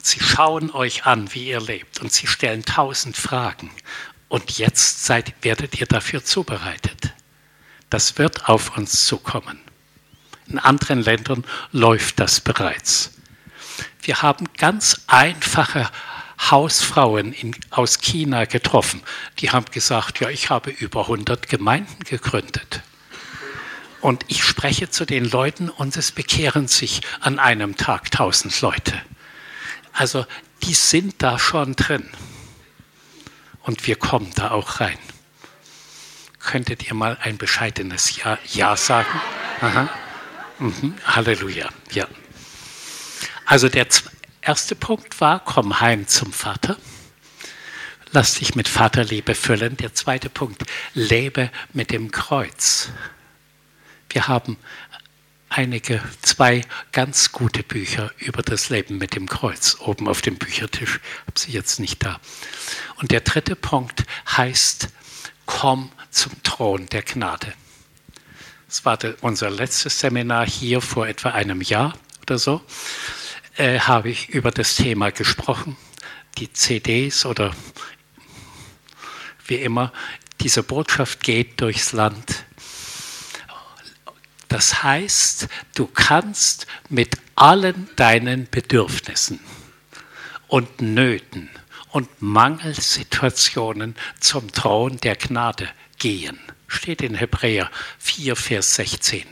Sie schauen euch an, wie ihr lebt und sie stellen tausend Fragen. Und jetzt seid, werdet ihr dafür zubereitet. Das wird auf uns zukommen. In anderen Ländern läuft das bereits. Wir haben ganz einfache Hausfrauen in, aus China getroffen. Die haben gesagt, ja, ich habe über 100 Gemeinden gegründet. Und ich spreche zu den Leuten und es bekehren sich an einem Tag 1000 Leute. Also die sind da schon drin. Und wir kommen da auch rein. Könntet ihr mal ein bescheidenes Ja, ja sagen? Mhm. Halleluja. Ja. Also der erste Punkt war, komm heim zum Vater. Lass dich mit Vaterliebe füllen. Der zweite Punkt, lebe mit dem Kreuz. Wir haben einige, zwei ganz gute Bücher über das Leben mit dem Kreuz oben auf dem Büchertisch. Ich habe sie jetzt nicht da. Und der dritte Punkt heißt, komm zum Thron der Gnade. Das war unser letztes Seminar hier vor etwa einem Jahr oder so. Äh, habe ich über das Thema gesprochen. Die CDs oder wie immer, diese Botschaft geht durchs Land. Das heißt, du kannst mit allen deinen Bedürfnissen und Nöten und Mangelsituationen zum Thron der Gnade gehen. Steht in Hebräer 4, Vers 16.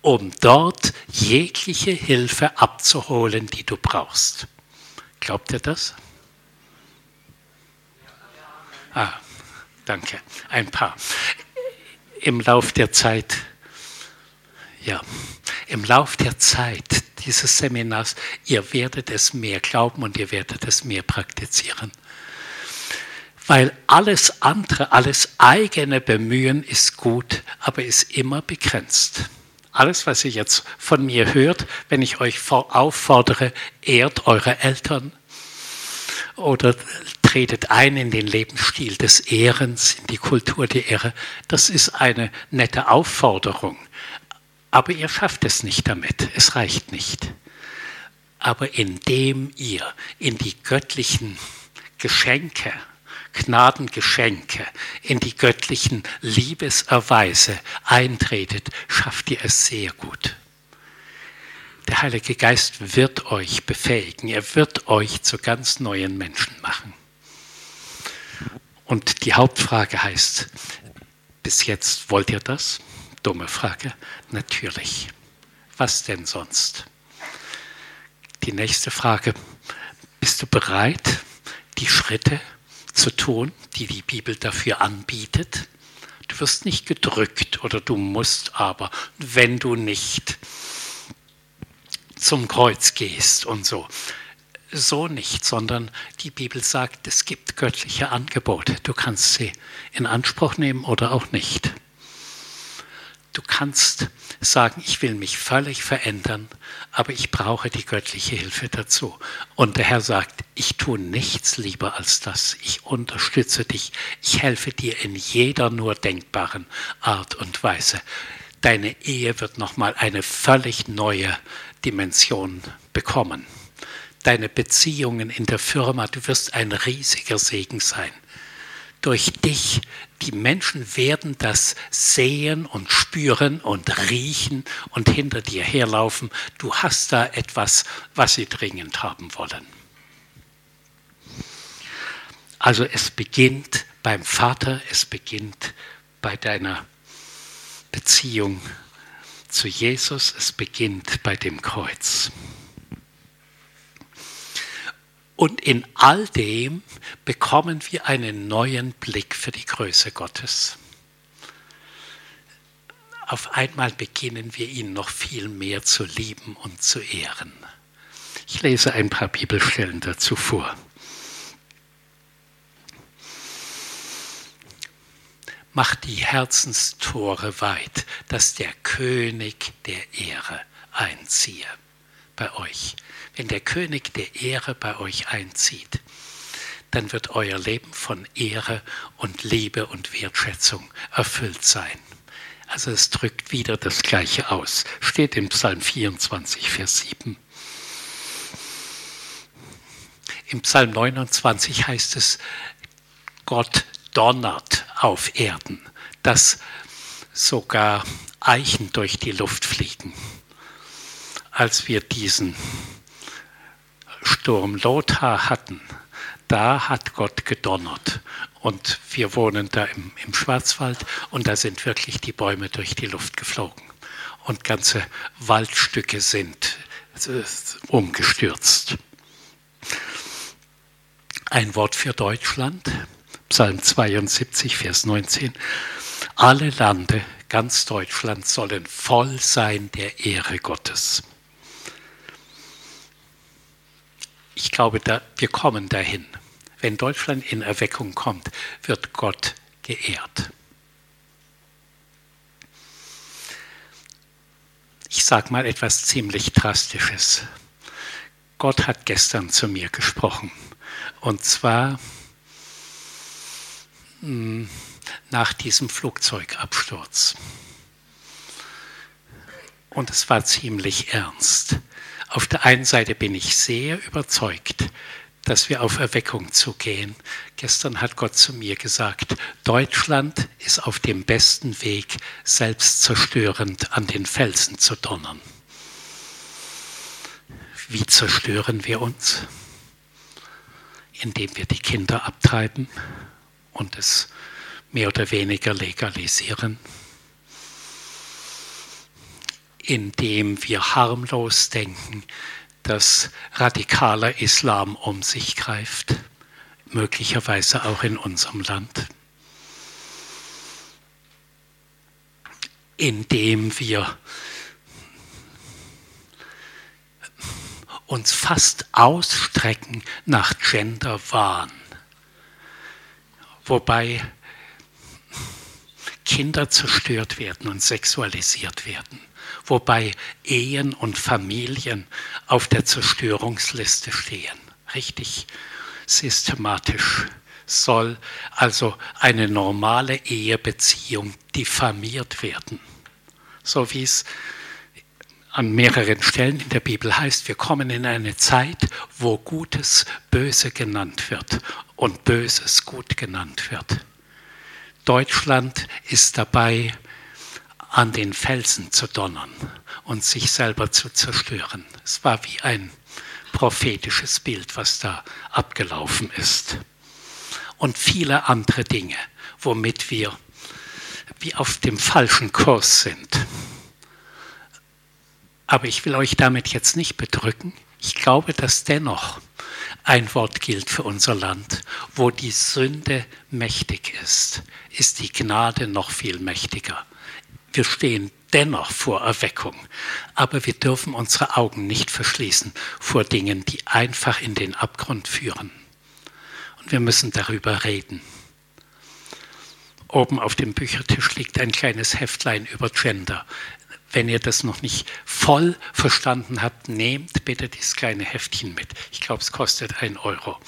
Um dort jegliche Hilfe abzuholen, die du brauchst. Glaubt ihr das? Ah, danke. Ein paar. Im Lauf der Zeit, ja, im Lauf der Zeit dieses Seminars, ihr werdet es mehr glauben und ihr werdet es mehr praktizieren. Weil alles andere, alles eigene Bemühen ist gut, aber ist immer begrenzt. Alles, was ihr jetzt von mir hört, wenn ich euch auffordere, ehrt eure Eltern oder tretet ein in den Lebensstil des Ehrens, in die Kultur der Ehre, das ist eine nette Aufforderung. Aber ihr schafft es nicht damit, es reicht nicht. Aber indem ihr in die göttlichen Geschenke, Gnadengeschenke, in die göttlichen Liebeserweise eintretet, schafft ihr es sehr gut. Der Heilige Geist wird euch befähigen, er wird euch zu ganz neuen Menschen machen. Und die Hauptfrage heißt, bis jetzt wollt ihr das? Dumme Frage. Natürlich. Was denn sonst? Die nächste Frage, bist du bereit, die Schritte zu tun, die die Bibel dafür anbietet? Du wirst nicht gedrückt oder du musst aber, wenn du nicht zum Kreuz gehst und so. So nicht, sondern die Bibel sagt, es gibt göttliche Angebote. Du kannst sie in Anspruch nehmen oder auch nicht. Du kannst sagen, ich will mich völlig verändern, aber ich brauche die göttliche Hilfe dazu. Und der Herr sagt, ich tue nichts lieber als das. Ich unterstütze dich. Ich helfe dir in jeder nur denkbaren Art und Weise. Deine Ehe wird nochmal eine völlig neue Dimension bekommen. Deine Beziehungen in der Firma, du wirst ein riesiger Segen sein durch dich. Die Menschen werden das sehen und spüren und riechen und hinter dir herlaufen. Du hast da etwas, was sie dringend haben wollen. Also es beginnt beim Vater, es beginnt bei deiner Beziehung zu Jesus, es beginnt bei dem Kreuz. Und in all dem bekommen wir einen neuen Blick für die Größe Gottes. Auf einmal beginnen wir ihn noch viel mehr zu lieben und zu ehren. Ich lese ein paar Bibelstellen dazu vor. Macht die Herzenstore weit, dass der König der Ehre einziehe bei euch wenn der König der Ehre bei euch einzieht, dann wird euer Leben von Ehre und Liebe und Wertschätzung erfüllt sein. Also es drückt wieder das Gleiche aus. Steht im Psalm 24, Vers 7. Im Psalm 29 heißt es, Gott donnert auf Erden, dass sogar Eichen durch die Luft fliegen. Als wir diesen Sturm Lothar hatten, da hat Gott gedonnert. Und wir wohnen da im, im, Schwarzwald und da sind wirklich die Bäume durch die Luft geflogen. Und ganze Waldstücke sind äh, umgestürzt. Ein Wort für Deutschland, Psalm 72, Vers 19. Alle Lande, ganz Deutschland sollen voll sein der Ehre Gottes. Ich glaube, da, wir kommen dahin. Wenn Deutschland in Erweckung kommt, wird Gott geehrt. Ich sage mal etwas ziemlich Drastisches. Gott hat gestern zu mir gesprochen. Und zwar hm, nach diesem Flugzeugabsturz. Und es war ziemlich ernst. Auf der einen Seite bin ich sehr überzeugt, dass wir auf Erweckung zugehen. Gestern hat Gott zu mir gesagt, Deutschland ist auf dem besten Weg, selbstzerstörend an den Felsen zu donnern. Wie zerstören wir uns? Indem wir die Kinder abtreiben und es mehr oder weniger legalisieren. Indem wir harmlos denken, dass radikaler Islam um sich greift, möglicherweise auch in unserem Land. Indem wir uns fast ausstrecken nach Genderwahn. Wobei Kinder zerstört werden und sexualisiert werden. Wobei Ehen und Familien auf der Zerstörungsliste stehen. Richtig systematisch soll also eine normale Ehebeziehung diffamiert werden. So wie es an mehreren Stellen in der Bibel heißt, wir kommen in eine Zeit, wo Gutes böse genannt wird und Böses gut genannt wird. Deutschland ist dabei, an den Felsen zu donnern und sich selber zu zerstören. Es war wie ein prophetisches Bild, was da abgelaufen ist. Und viele andere Dinge, womit wir wie auf dem falschen Kurs sind. Aber ich will euch damit jetzt nicht bedrücken. Ich glaube, dass dennoch ein Wort gilt für unser Land. Wo die Sünde mächtig ist, ist die Gnade noch viel mächtiger. Wir stehen dennoch vor Erweckung, aber wir dürfen unsere Augen nicht verschließen vor Dingen, die einfach in den Abgrund führen. Und wir müssen darüber reden. Oben auf dem Büchertisch liegt ein kleines Heftlein über Gender. Wenn ihr das noch nicht voll verstanden habt, nehmt bitte dieses kleine Heftchen mit. Ich glaube, es kostet ein Euro.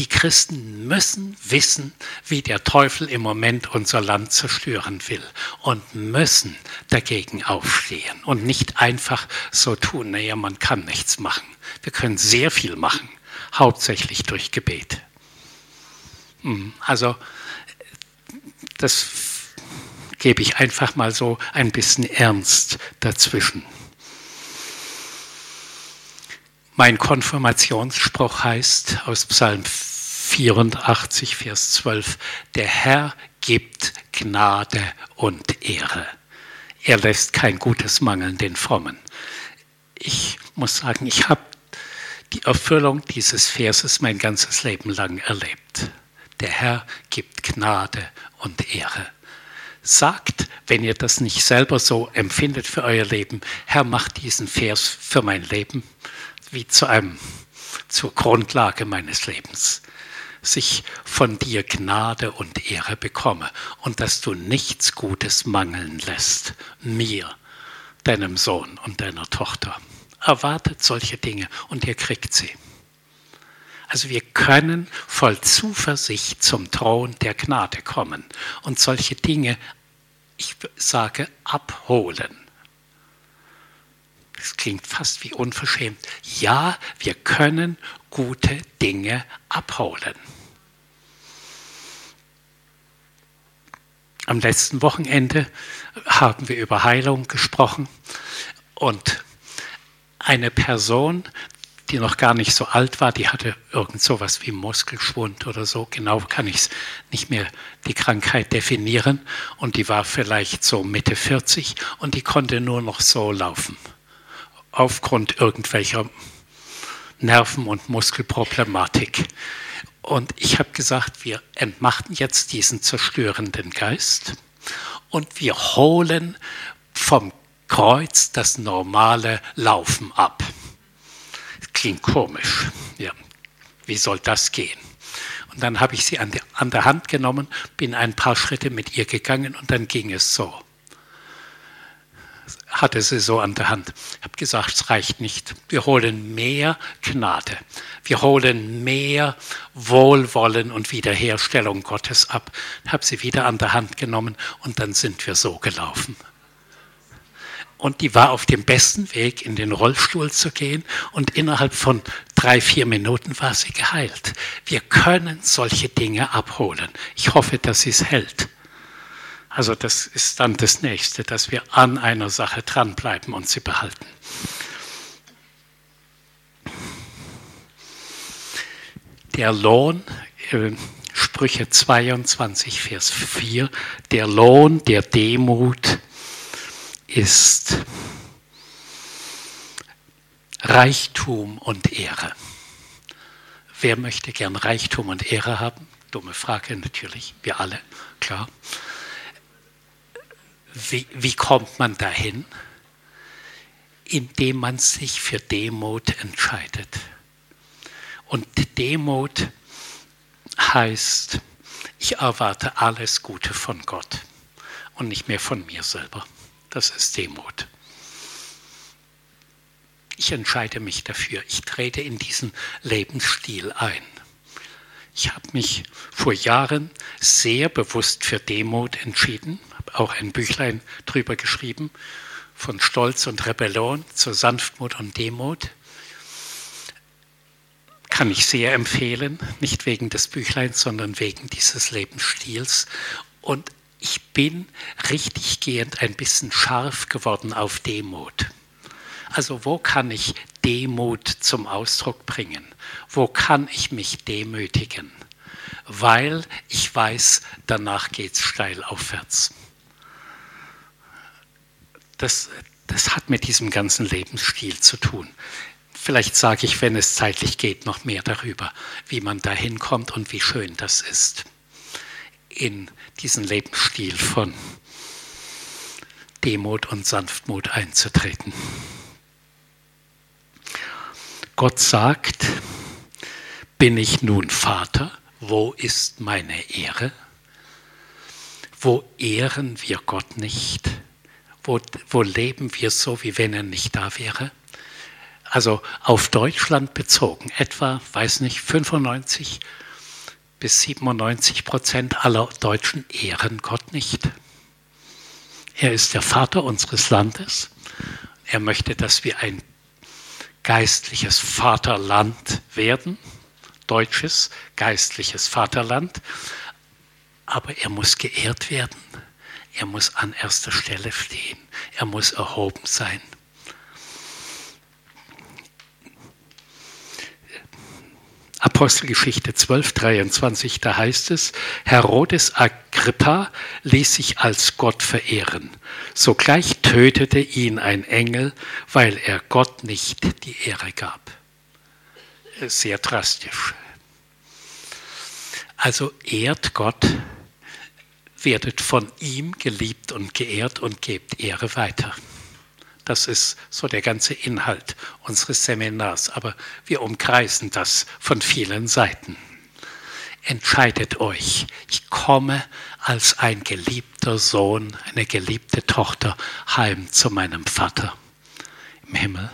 Die Christen müssen wissen, wie der Teufel im Moment unser Land zerstören will und müssen dagegen aufstehen und nicht einfach so tun, naja, man kann nichts machen. Wir können sehr viel machen, hauptsächlich durch Gebet. Mm, also das gebe ich einfach mal so ein bisschen ernst dazwischen. Mein Konfirmationsspruch heißt aus Psalm 84, Vers 12, der Herr gibt Gnade und Ehre. Er lässt kein Gutes mangeln den Frommen. Ich muss sagen, ich habe die Erfüllung dieses Verses mein ganzes Leben lang erlebt. Der Herr gibt Gnade und Ehre. Sagt, wenn ihr das nicht selber so empfindet für euer Leben, Herr, macht diesen Vers für mein Leben wie zu einem, zur Grundlage meines Lebens. Sich von dir Gnade und Ehre bekomme und dass du nichts Gutes mangeln lässt, mir, deinem Sohn und deiner Tochter. Erwartet solche Dinge und ihr kriegt sie. Also wir können voll Zuversicht zum Thron der Gnade kommen und solche Dinge, ich sage, abholen. Das klingt fast wie unverschämt. Ja, wir können gute Dinge abholen. Am letzten Wochenende haben wir über Heilung gesprochen und eine Person, die noch gar nicht so alt war, die hatte irgend sowas wie Muskelschwund oder so, genau kann ich es nicht mehr die Krankheit definieren. Und die war vielleicht so Mitte 40 und die konnte nur noch so laufen, aufgrund irgendwelcher Nerven- und Muskelproblematik. Und ich habe gesagt, wir entmachten jetzt diesen zerstörenden Geist und wir holen vom Kreuz das normale Laufen ab klingt komisch. Ja, wie soll das gehen? Und dann habe ich sie an, die, an der Hand genommen, bin ein paar Schritte mit ihr gegangen und dann ging es so. Hatte sie so an der Hand. Ich habe gesagt, es reicht nicht. Wir holen mehr Gnade. Wir holen mehr Wohlwollen und Wiederherstellung Gottes ab. Ich habe sie wieder an der Hand genommen und dann sind wir so gelaufen. und die war auf dem besten Weg, in den Rollstuhl zu gehen und innerhalb von drei, vier Minuten war sie geheilt. Wir können solche Dinge abholen. Ich hoffe, dass sie es hält. Also das ist dann das Nächste, dass wir an einer Sache dranbleiben und sie behalten. Der Lohn, äh, Sprüche 22, Vers 4, der Lohn der Demut ist Reichtum und Ehre. Wer möchte gern Reichtum und Ehre haben? Dumme Frage natürlich, wir alle, klar. Wie, wie kommt man dahin? Indem man sich für Demut entscheidet. Und Demut heißt, ich erwarte alles Gute von Gott und nicht mehr von mir selber. Das ist Demut. Ich entscheide mich dafür. Ich trete in diesen Lebensstil ein. Ich habe mich vor Jahren sehr bewusst für Demut entschieden, auch ein Büchlein drüber geschrieben, von Stolz und Rebellion zur Sanftmut und Demut kann ich sehr empfehlen, nicht wegen des Büchleins, sondern wegen dieses Lebensstils. Und ich bin richtig gehend ein bisschen scharf geworden auf Demut. Also wo kann ich Demut zum Ausdruck bringen? Wo kann ich mich demütigen? Weil ich weiß, danach geht es steil aufwärts. Das, das hat mit diesem ganzen Lebensstil zu tun. Vielleicht sage ich, wenn es zeitlich geht, noch mehr darüber, wie man da hinkommt und wie schön das ist, in diesen Lebensstil von Demut und Sanftmut einzutreten. Gott sagt, bin ich nun Vater, wo ist meine Ehre? Wo ehren wir Gott nicht? Wo, wo leben wir so, wie wenn er nicht da wäre? also auf Deutschland bezogen, etwa, weiß nicht, 95 bis 97 Prozent aller Deutschen ehren Gott nicht. Er ist der Vater unseres Landes. Er möchte, dass wir ein geistliches Vaterland werden, deutsches geistliches Vaterland. Aber er muss geehrt werden. Er muss an erster Stelle stehen. Er muss erhoben sein. Apostelgeschichte 12, 23, da heißt es, Herodes Agrippa ließ sich als Gott verehren. Sogleich tötete ihn ein Engel, weil er Gott nicht die Ehre gab. Sehr drastisch. Also ehrt Gott, werdet von ihm geliebt und geehrt und gebt Ehre weiter. Das ist so der ganze Inhalt unseres Seminars. Aber wir umkreisen das von vielen Seiten. Entscheidet euch. Ich komme als ein geliebter Sohn, eine geliebte Tochter heim zu meinem Vater im Himmel.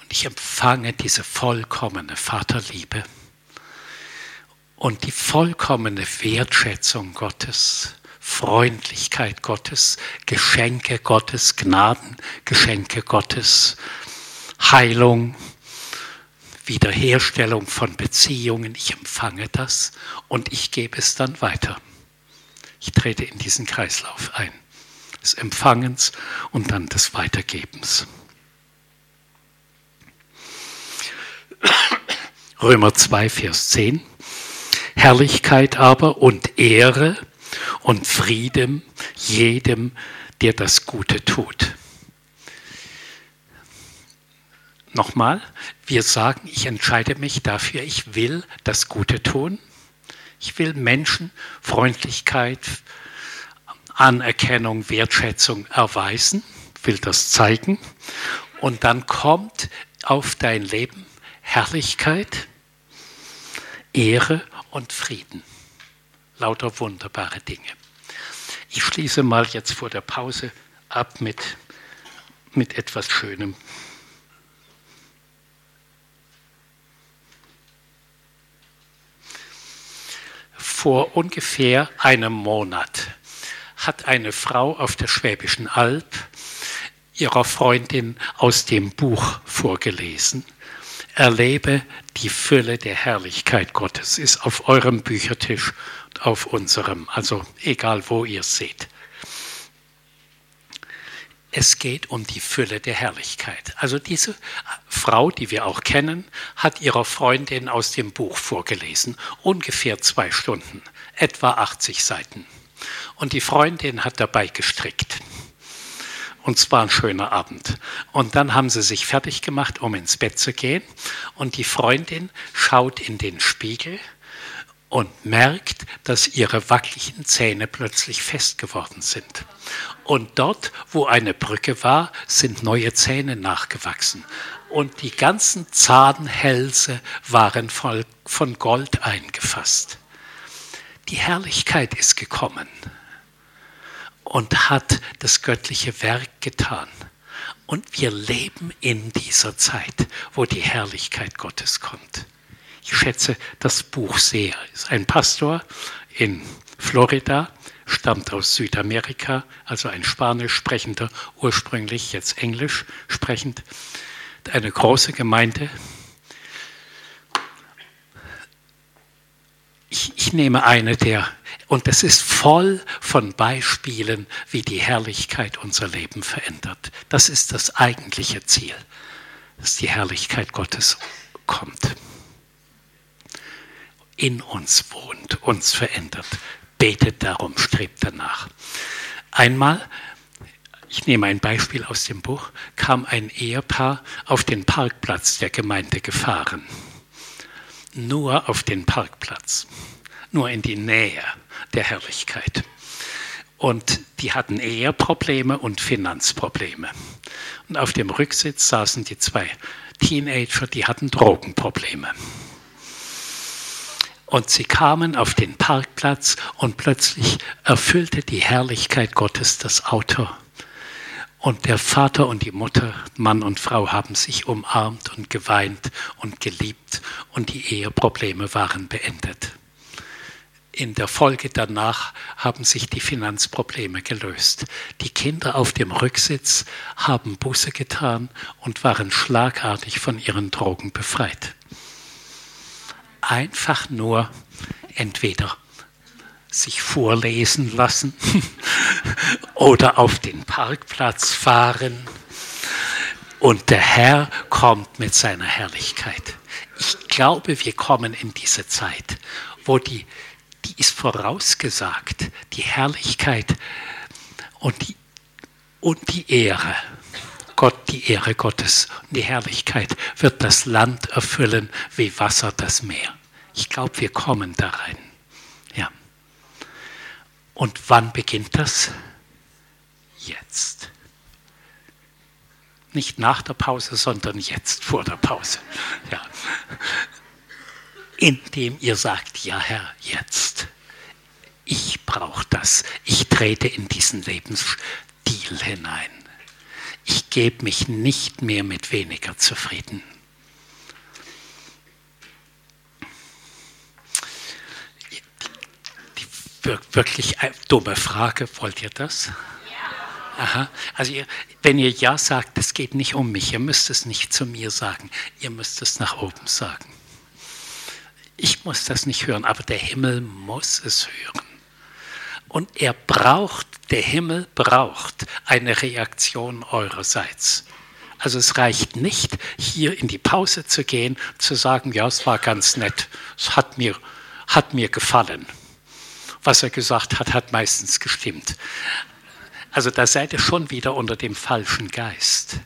Und ich empfange diese vollkommene Vaterliebe und die vollkommene Wertschätzung Gottes Freundlichkeit Gottes, Geschenke Gottes, Gnaden, Geschenke Gottes, Heilung, Wiederherstellung von Beziehungen. Ich empfange das und ich gebe es dann weiter. Ich trete in diesen Kreislauf ein, des Empfangens und dann des Weitergebens. Römer 2, Vers 10. Herrlichkeit aber und Ehre und Frieden jedem, der das Gute tut. Nochmal, wir sagen, ich entscheide mich dafür, ich will das Gute tun. Ich will Menschen Freundlichkeit, Anerkennung, Wertschätzung erweisen, will das zeigen. Und dann kommt auf dein Leben Herrlichkeit, Ehre und Frieden lauter wunderbare Dinge. Ich schließe mal jetzt vor der Pause ab mit, mit etwas Schönem. Vor ungefähr einem Monat hat eine Frau auf der Schwäbischen Alb ihrer Freundin aus dem Buch vorgelesen. Erlebe die Fülle der Herrlichkeit Gottes, ist auf eurem Büchertisch und auf unserem, also egal wo ihr es seht. Es geht um die Fülle der Herrlichkeit. Also diese Frau, die wir auch kennen, hat ihrer Freundin aus dem Buch vorgelesen, ungefähr zwei Stunden, etwa 80 Seiten. Und die Freundin hat dabei gestrickt. Und zwar ein schöner Abend. Und dann haben sie sich fertig gemacht, um ins Bett zu gehen. Und die Freundin schaut in den Spiegel und merkt, dass ihre wackeligen Zähne plötzlich fest geworden sind. Und dort, wo eine Brücke war, sind neue Zähne nachgewachsen. Und die ganzen Zahnhälse waren von Gold eingefasst. Die Herrlichkeit ist gekommen und hat das göttliche Werk getan. Und wir leben in dieser Zeit, wo die Herrlichkeit Gottes kommt. Ich schätze das Buch sehr. Ist ein Pastor in Florida, stammt aus Südamerika, also ein Spanisch sprechender, ursprünglich jetzt Englisch sprechend. Eine große Gemeinde. Ich, ich nehme eine der und es ist voll von Beispielen, wie die Herrlichkeit unser Leben verändert. Das ist das eigentliche Ziel, dass die Herrlichkeit Gottes kommt, in uns wohnt, uns verändert. Betet darum, strebt danach. Einmal, ich nehme ein Beispiel aus dem Buch, kam ein Ehepaar auf den Parkplatz der Gemeinde gefahren. Nur auf den Parkplatz, nur in die Nähe der Herrlichkeit. Und die hatten Eheprobleme und Finanzprobleme. Und auf dem Rücksitz saßen die zwei Teenager, die hatten Drogenprobleme. Und sie kamen auf den Parkplatz und plötzlich erfüllte die Herrlichkeit Gottes das Auto. Und der Vater und die Mutter, Mann und Frau, haben sich umarmt und geweint und geliebt und die Eheprobleme waren beendet in der Folge danach haben sich die Finanzprobleme gelöst. Die Kinder auf dem Rücksitz haben Buße getan und waren schlagartig von ihren Drogen befreit. Einfach nur entweder sich vorlesen lassen oder auf den Parkplatz fahren und der Herr kommt mit seiner Herrlichkeit. Ich glaube, wir kommen in diese Zeit, wo die die ist vorausgesagt, die Herrlichkeit und die, und die Ehre. Gott, die Ehre Gottes und die Herrlichkeit wird das Land erfüllen wie Wasser das Meer. Ich glaube, wir kommen da rein. Ja. Und wann beginnt das? Jetzt. Nicht nach der Pause, sondern jetzt vor der Pause. Ja indem ihr sagt, ja Herr, jetzt. Ich brauche das. Ich trete in diesen Lebensstil hinein. Ich gebe mich nicht mehr mit weniger zufrieden. Die wirklich dumme Frage, wollt ihr das? Aha. Also ihr, wenn ihr ja sagt, es geht nicht um mich, ihr müsst es nicht zu mir sagen, ihr müsst es nach oben sagen. Ich muss das nicht hören, aber der Himmel muss es hören. Und er braucht, der Himmel braucht eine Reaktion eurerseits. Also es reicht nicht, hier in die Pause zu gehen, zu sagen, ja, es war ganz nett, es hat mir, hat mir gefallen. Was er gesagt hat, hat meistens gestimmt. Also da seid ihr schon wieder unter dem falschen Geist,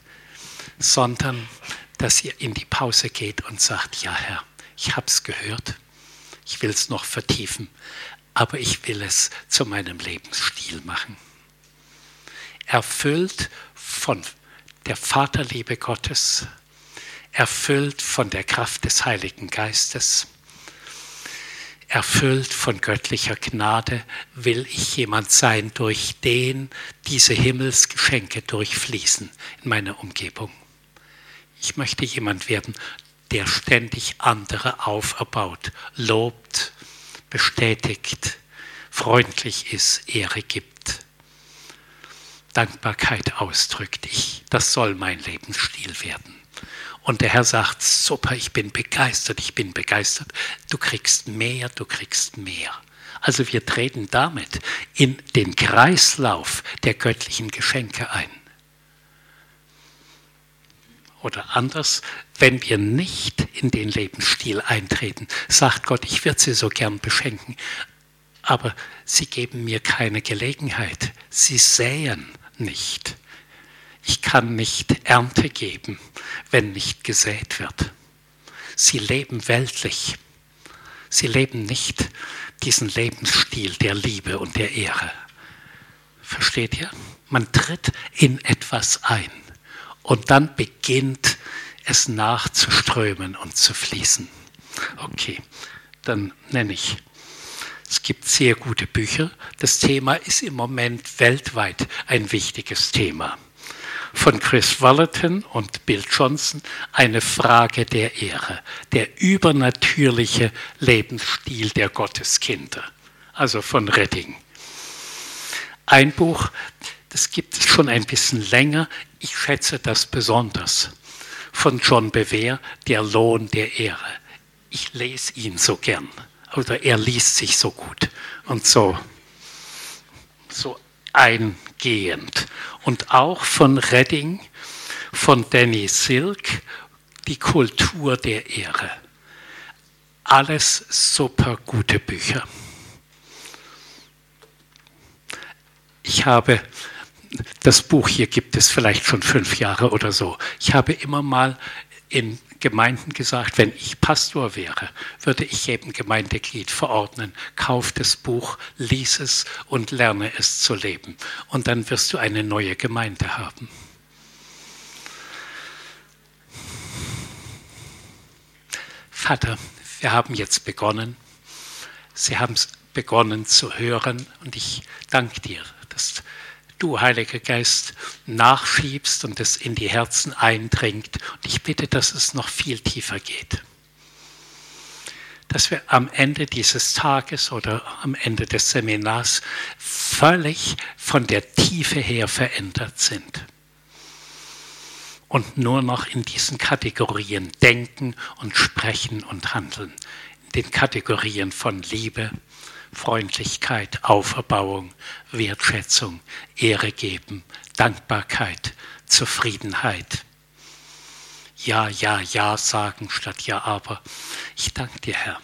sondern dass ihr in die Pause geht und sagt, ja Herr, ich habe es gehört, ich will es noch vertiefen, aber ich will es zu meinem Lebensstil machen. Erfüllt von der Vaterliebe Gottes, erfüllt von der Kraft des Heiligen Geistes, erfüllt von göttlicher Gnade, will ich jemand sein, durch den diese Himmelsgeschenke durchfließen in meiner Umgebung. Ich möchte jemand werden, der ständig andere auferbaut, lobt, bestätigt, freundlich ist, Ehre gibt. Dankbarkeit ausdrückt. Ich, das soll mein Lebensstil werden. Und der Herr sagt, super, ich bin begeistert, ich bin begeistert. Du kriegst mehr, du kriegst mehr. Also wir treten damit in den Kreislauf der göttlichen Geschenke ein. Oder anders, wenn wir nicht in den Lebensstil eintreten, sagt Gott, ich würde sie so gern beschenken, aber sie geben mir keine Gelegenheit. Sie säen nicht. Ich kann nicht Ernte geben, wenn nicht gesät wird. Sie leben weltlich. Sie leben nicht diesen Lebensstil der Liebe und der Ehre. Versteht ihr? Man tritt in etwas ein und dann beginnt es nachzuströmen und zu fließen. Okay, dann nenne ich. Es gibt sehr gute Bücher. Das Thema ist im Moment weltweit ein wichtiges Thema von Chris Wallerton und Bill Johnson eine Frage der Ehre, der übernatürliche Lebensstil der Gotteskinder, also von Redding. Ein Buch, das gibt es schon ein bisschen länger, ich schätze das besonders, von John Bever, Der Lohn der Ehre. Ich lese ihn so gern, oder er liest sich so gut und so, so eingehend. Und auch von Redding, von Danny Silk, die Kultur der Ehre. Alles super gute Bücher. Ich habe, das Buch hier gibt es vielleicht schon fünf Jahre oder so. Ich habe immer mal in Gemeinden gesagt, wenn ich Pastor wäre, würde ich jedem Gemeindeglied verordnen, kauf das Buch, lies es und lerne es zu leben. Und dann wirst du eine neue Gemeinde haben. Vater, wir haben jetzt begonnen. Sie haben es begonnen zu hören und ich danke dir, dass du, Heiliger Geist, nachschiebst und es in die Herzen eindringt. Und ich bitte, dass es noch viel tiefer geht. Dass wir am Ende dieses Tages oder am Ende des Seminars völlig von der Tiefe her verändert sind. Und nur noch in diesen Kategorien denken und sprechen und handeln. In den Kategorien von Liebe, Freundlichkeit, Auferbauung, Wertschätzung, Ehre geben, Dankbarkeit, Zufriedenheit. Ja, ja, ja sagen statt ja, aber. Ich danke dir, Herr.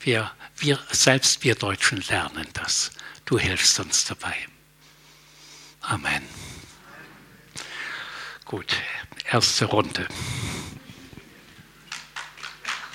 Wir, wir, selbst wir Deutschen lernen das. Du hilfst uns dabei. Amen. Gut, erste Runde.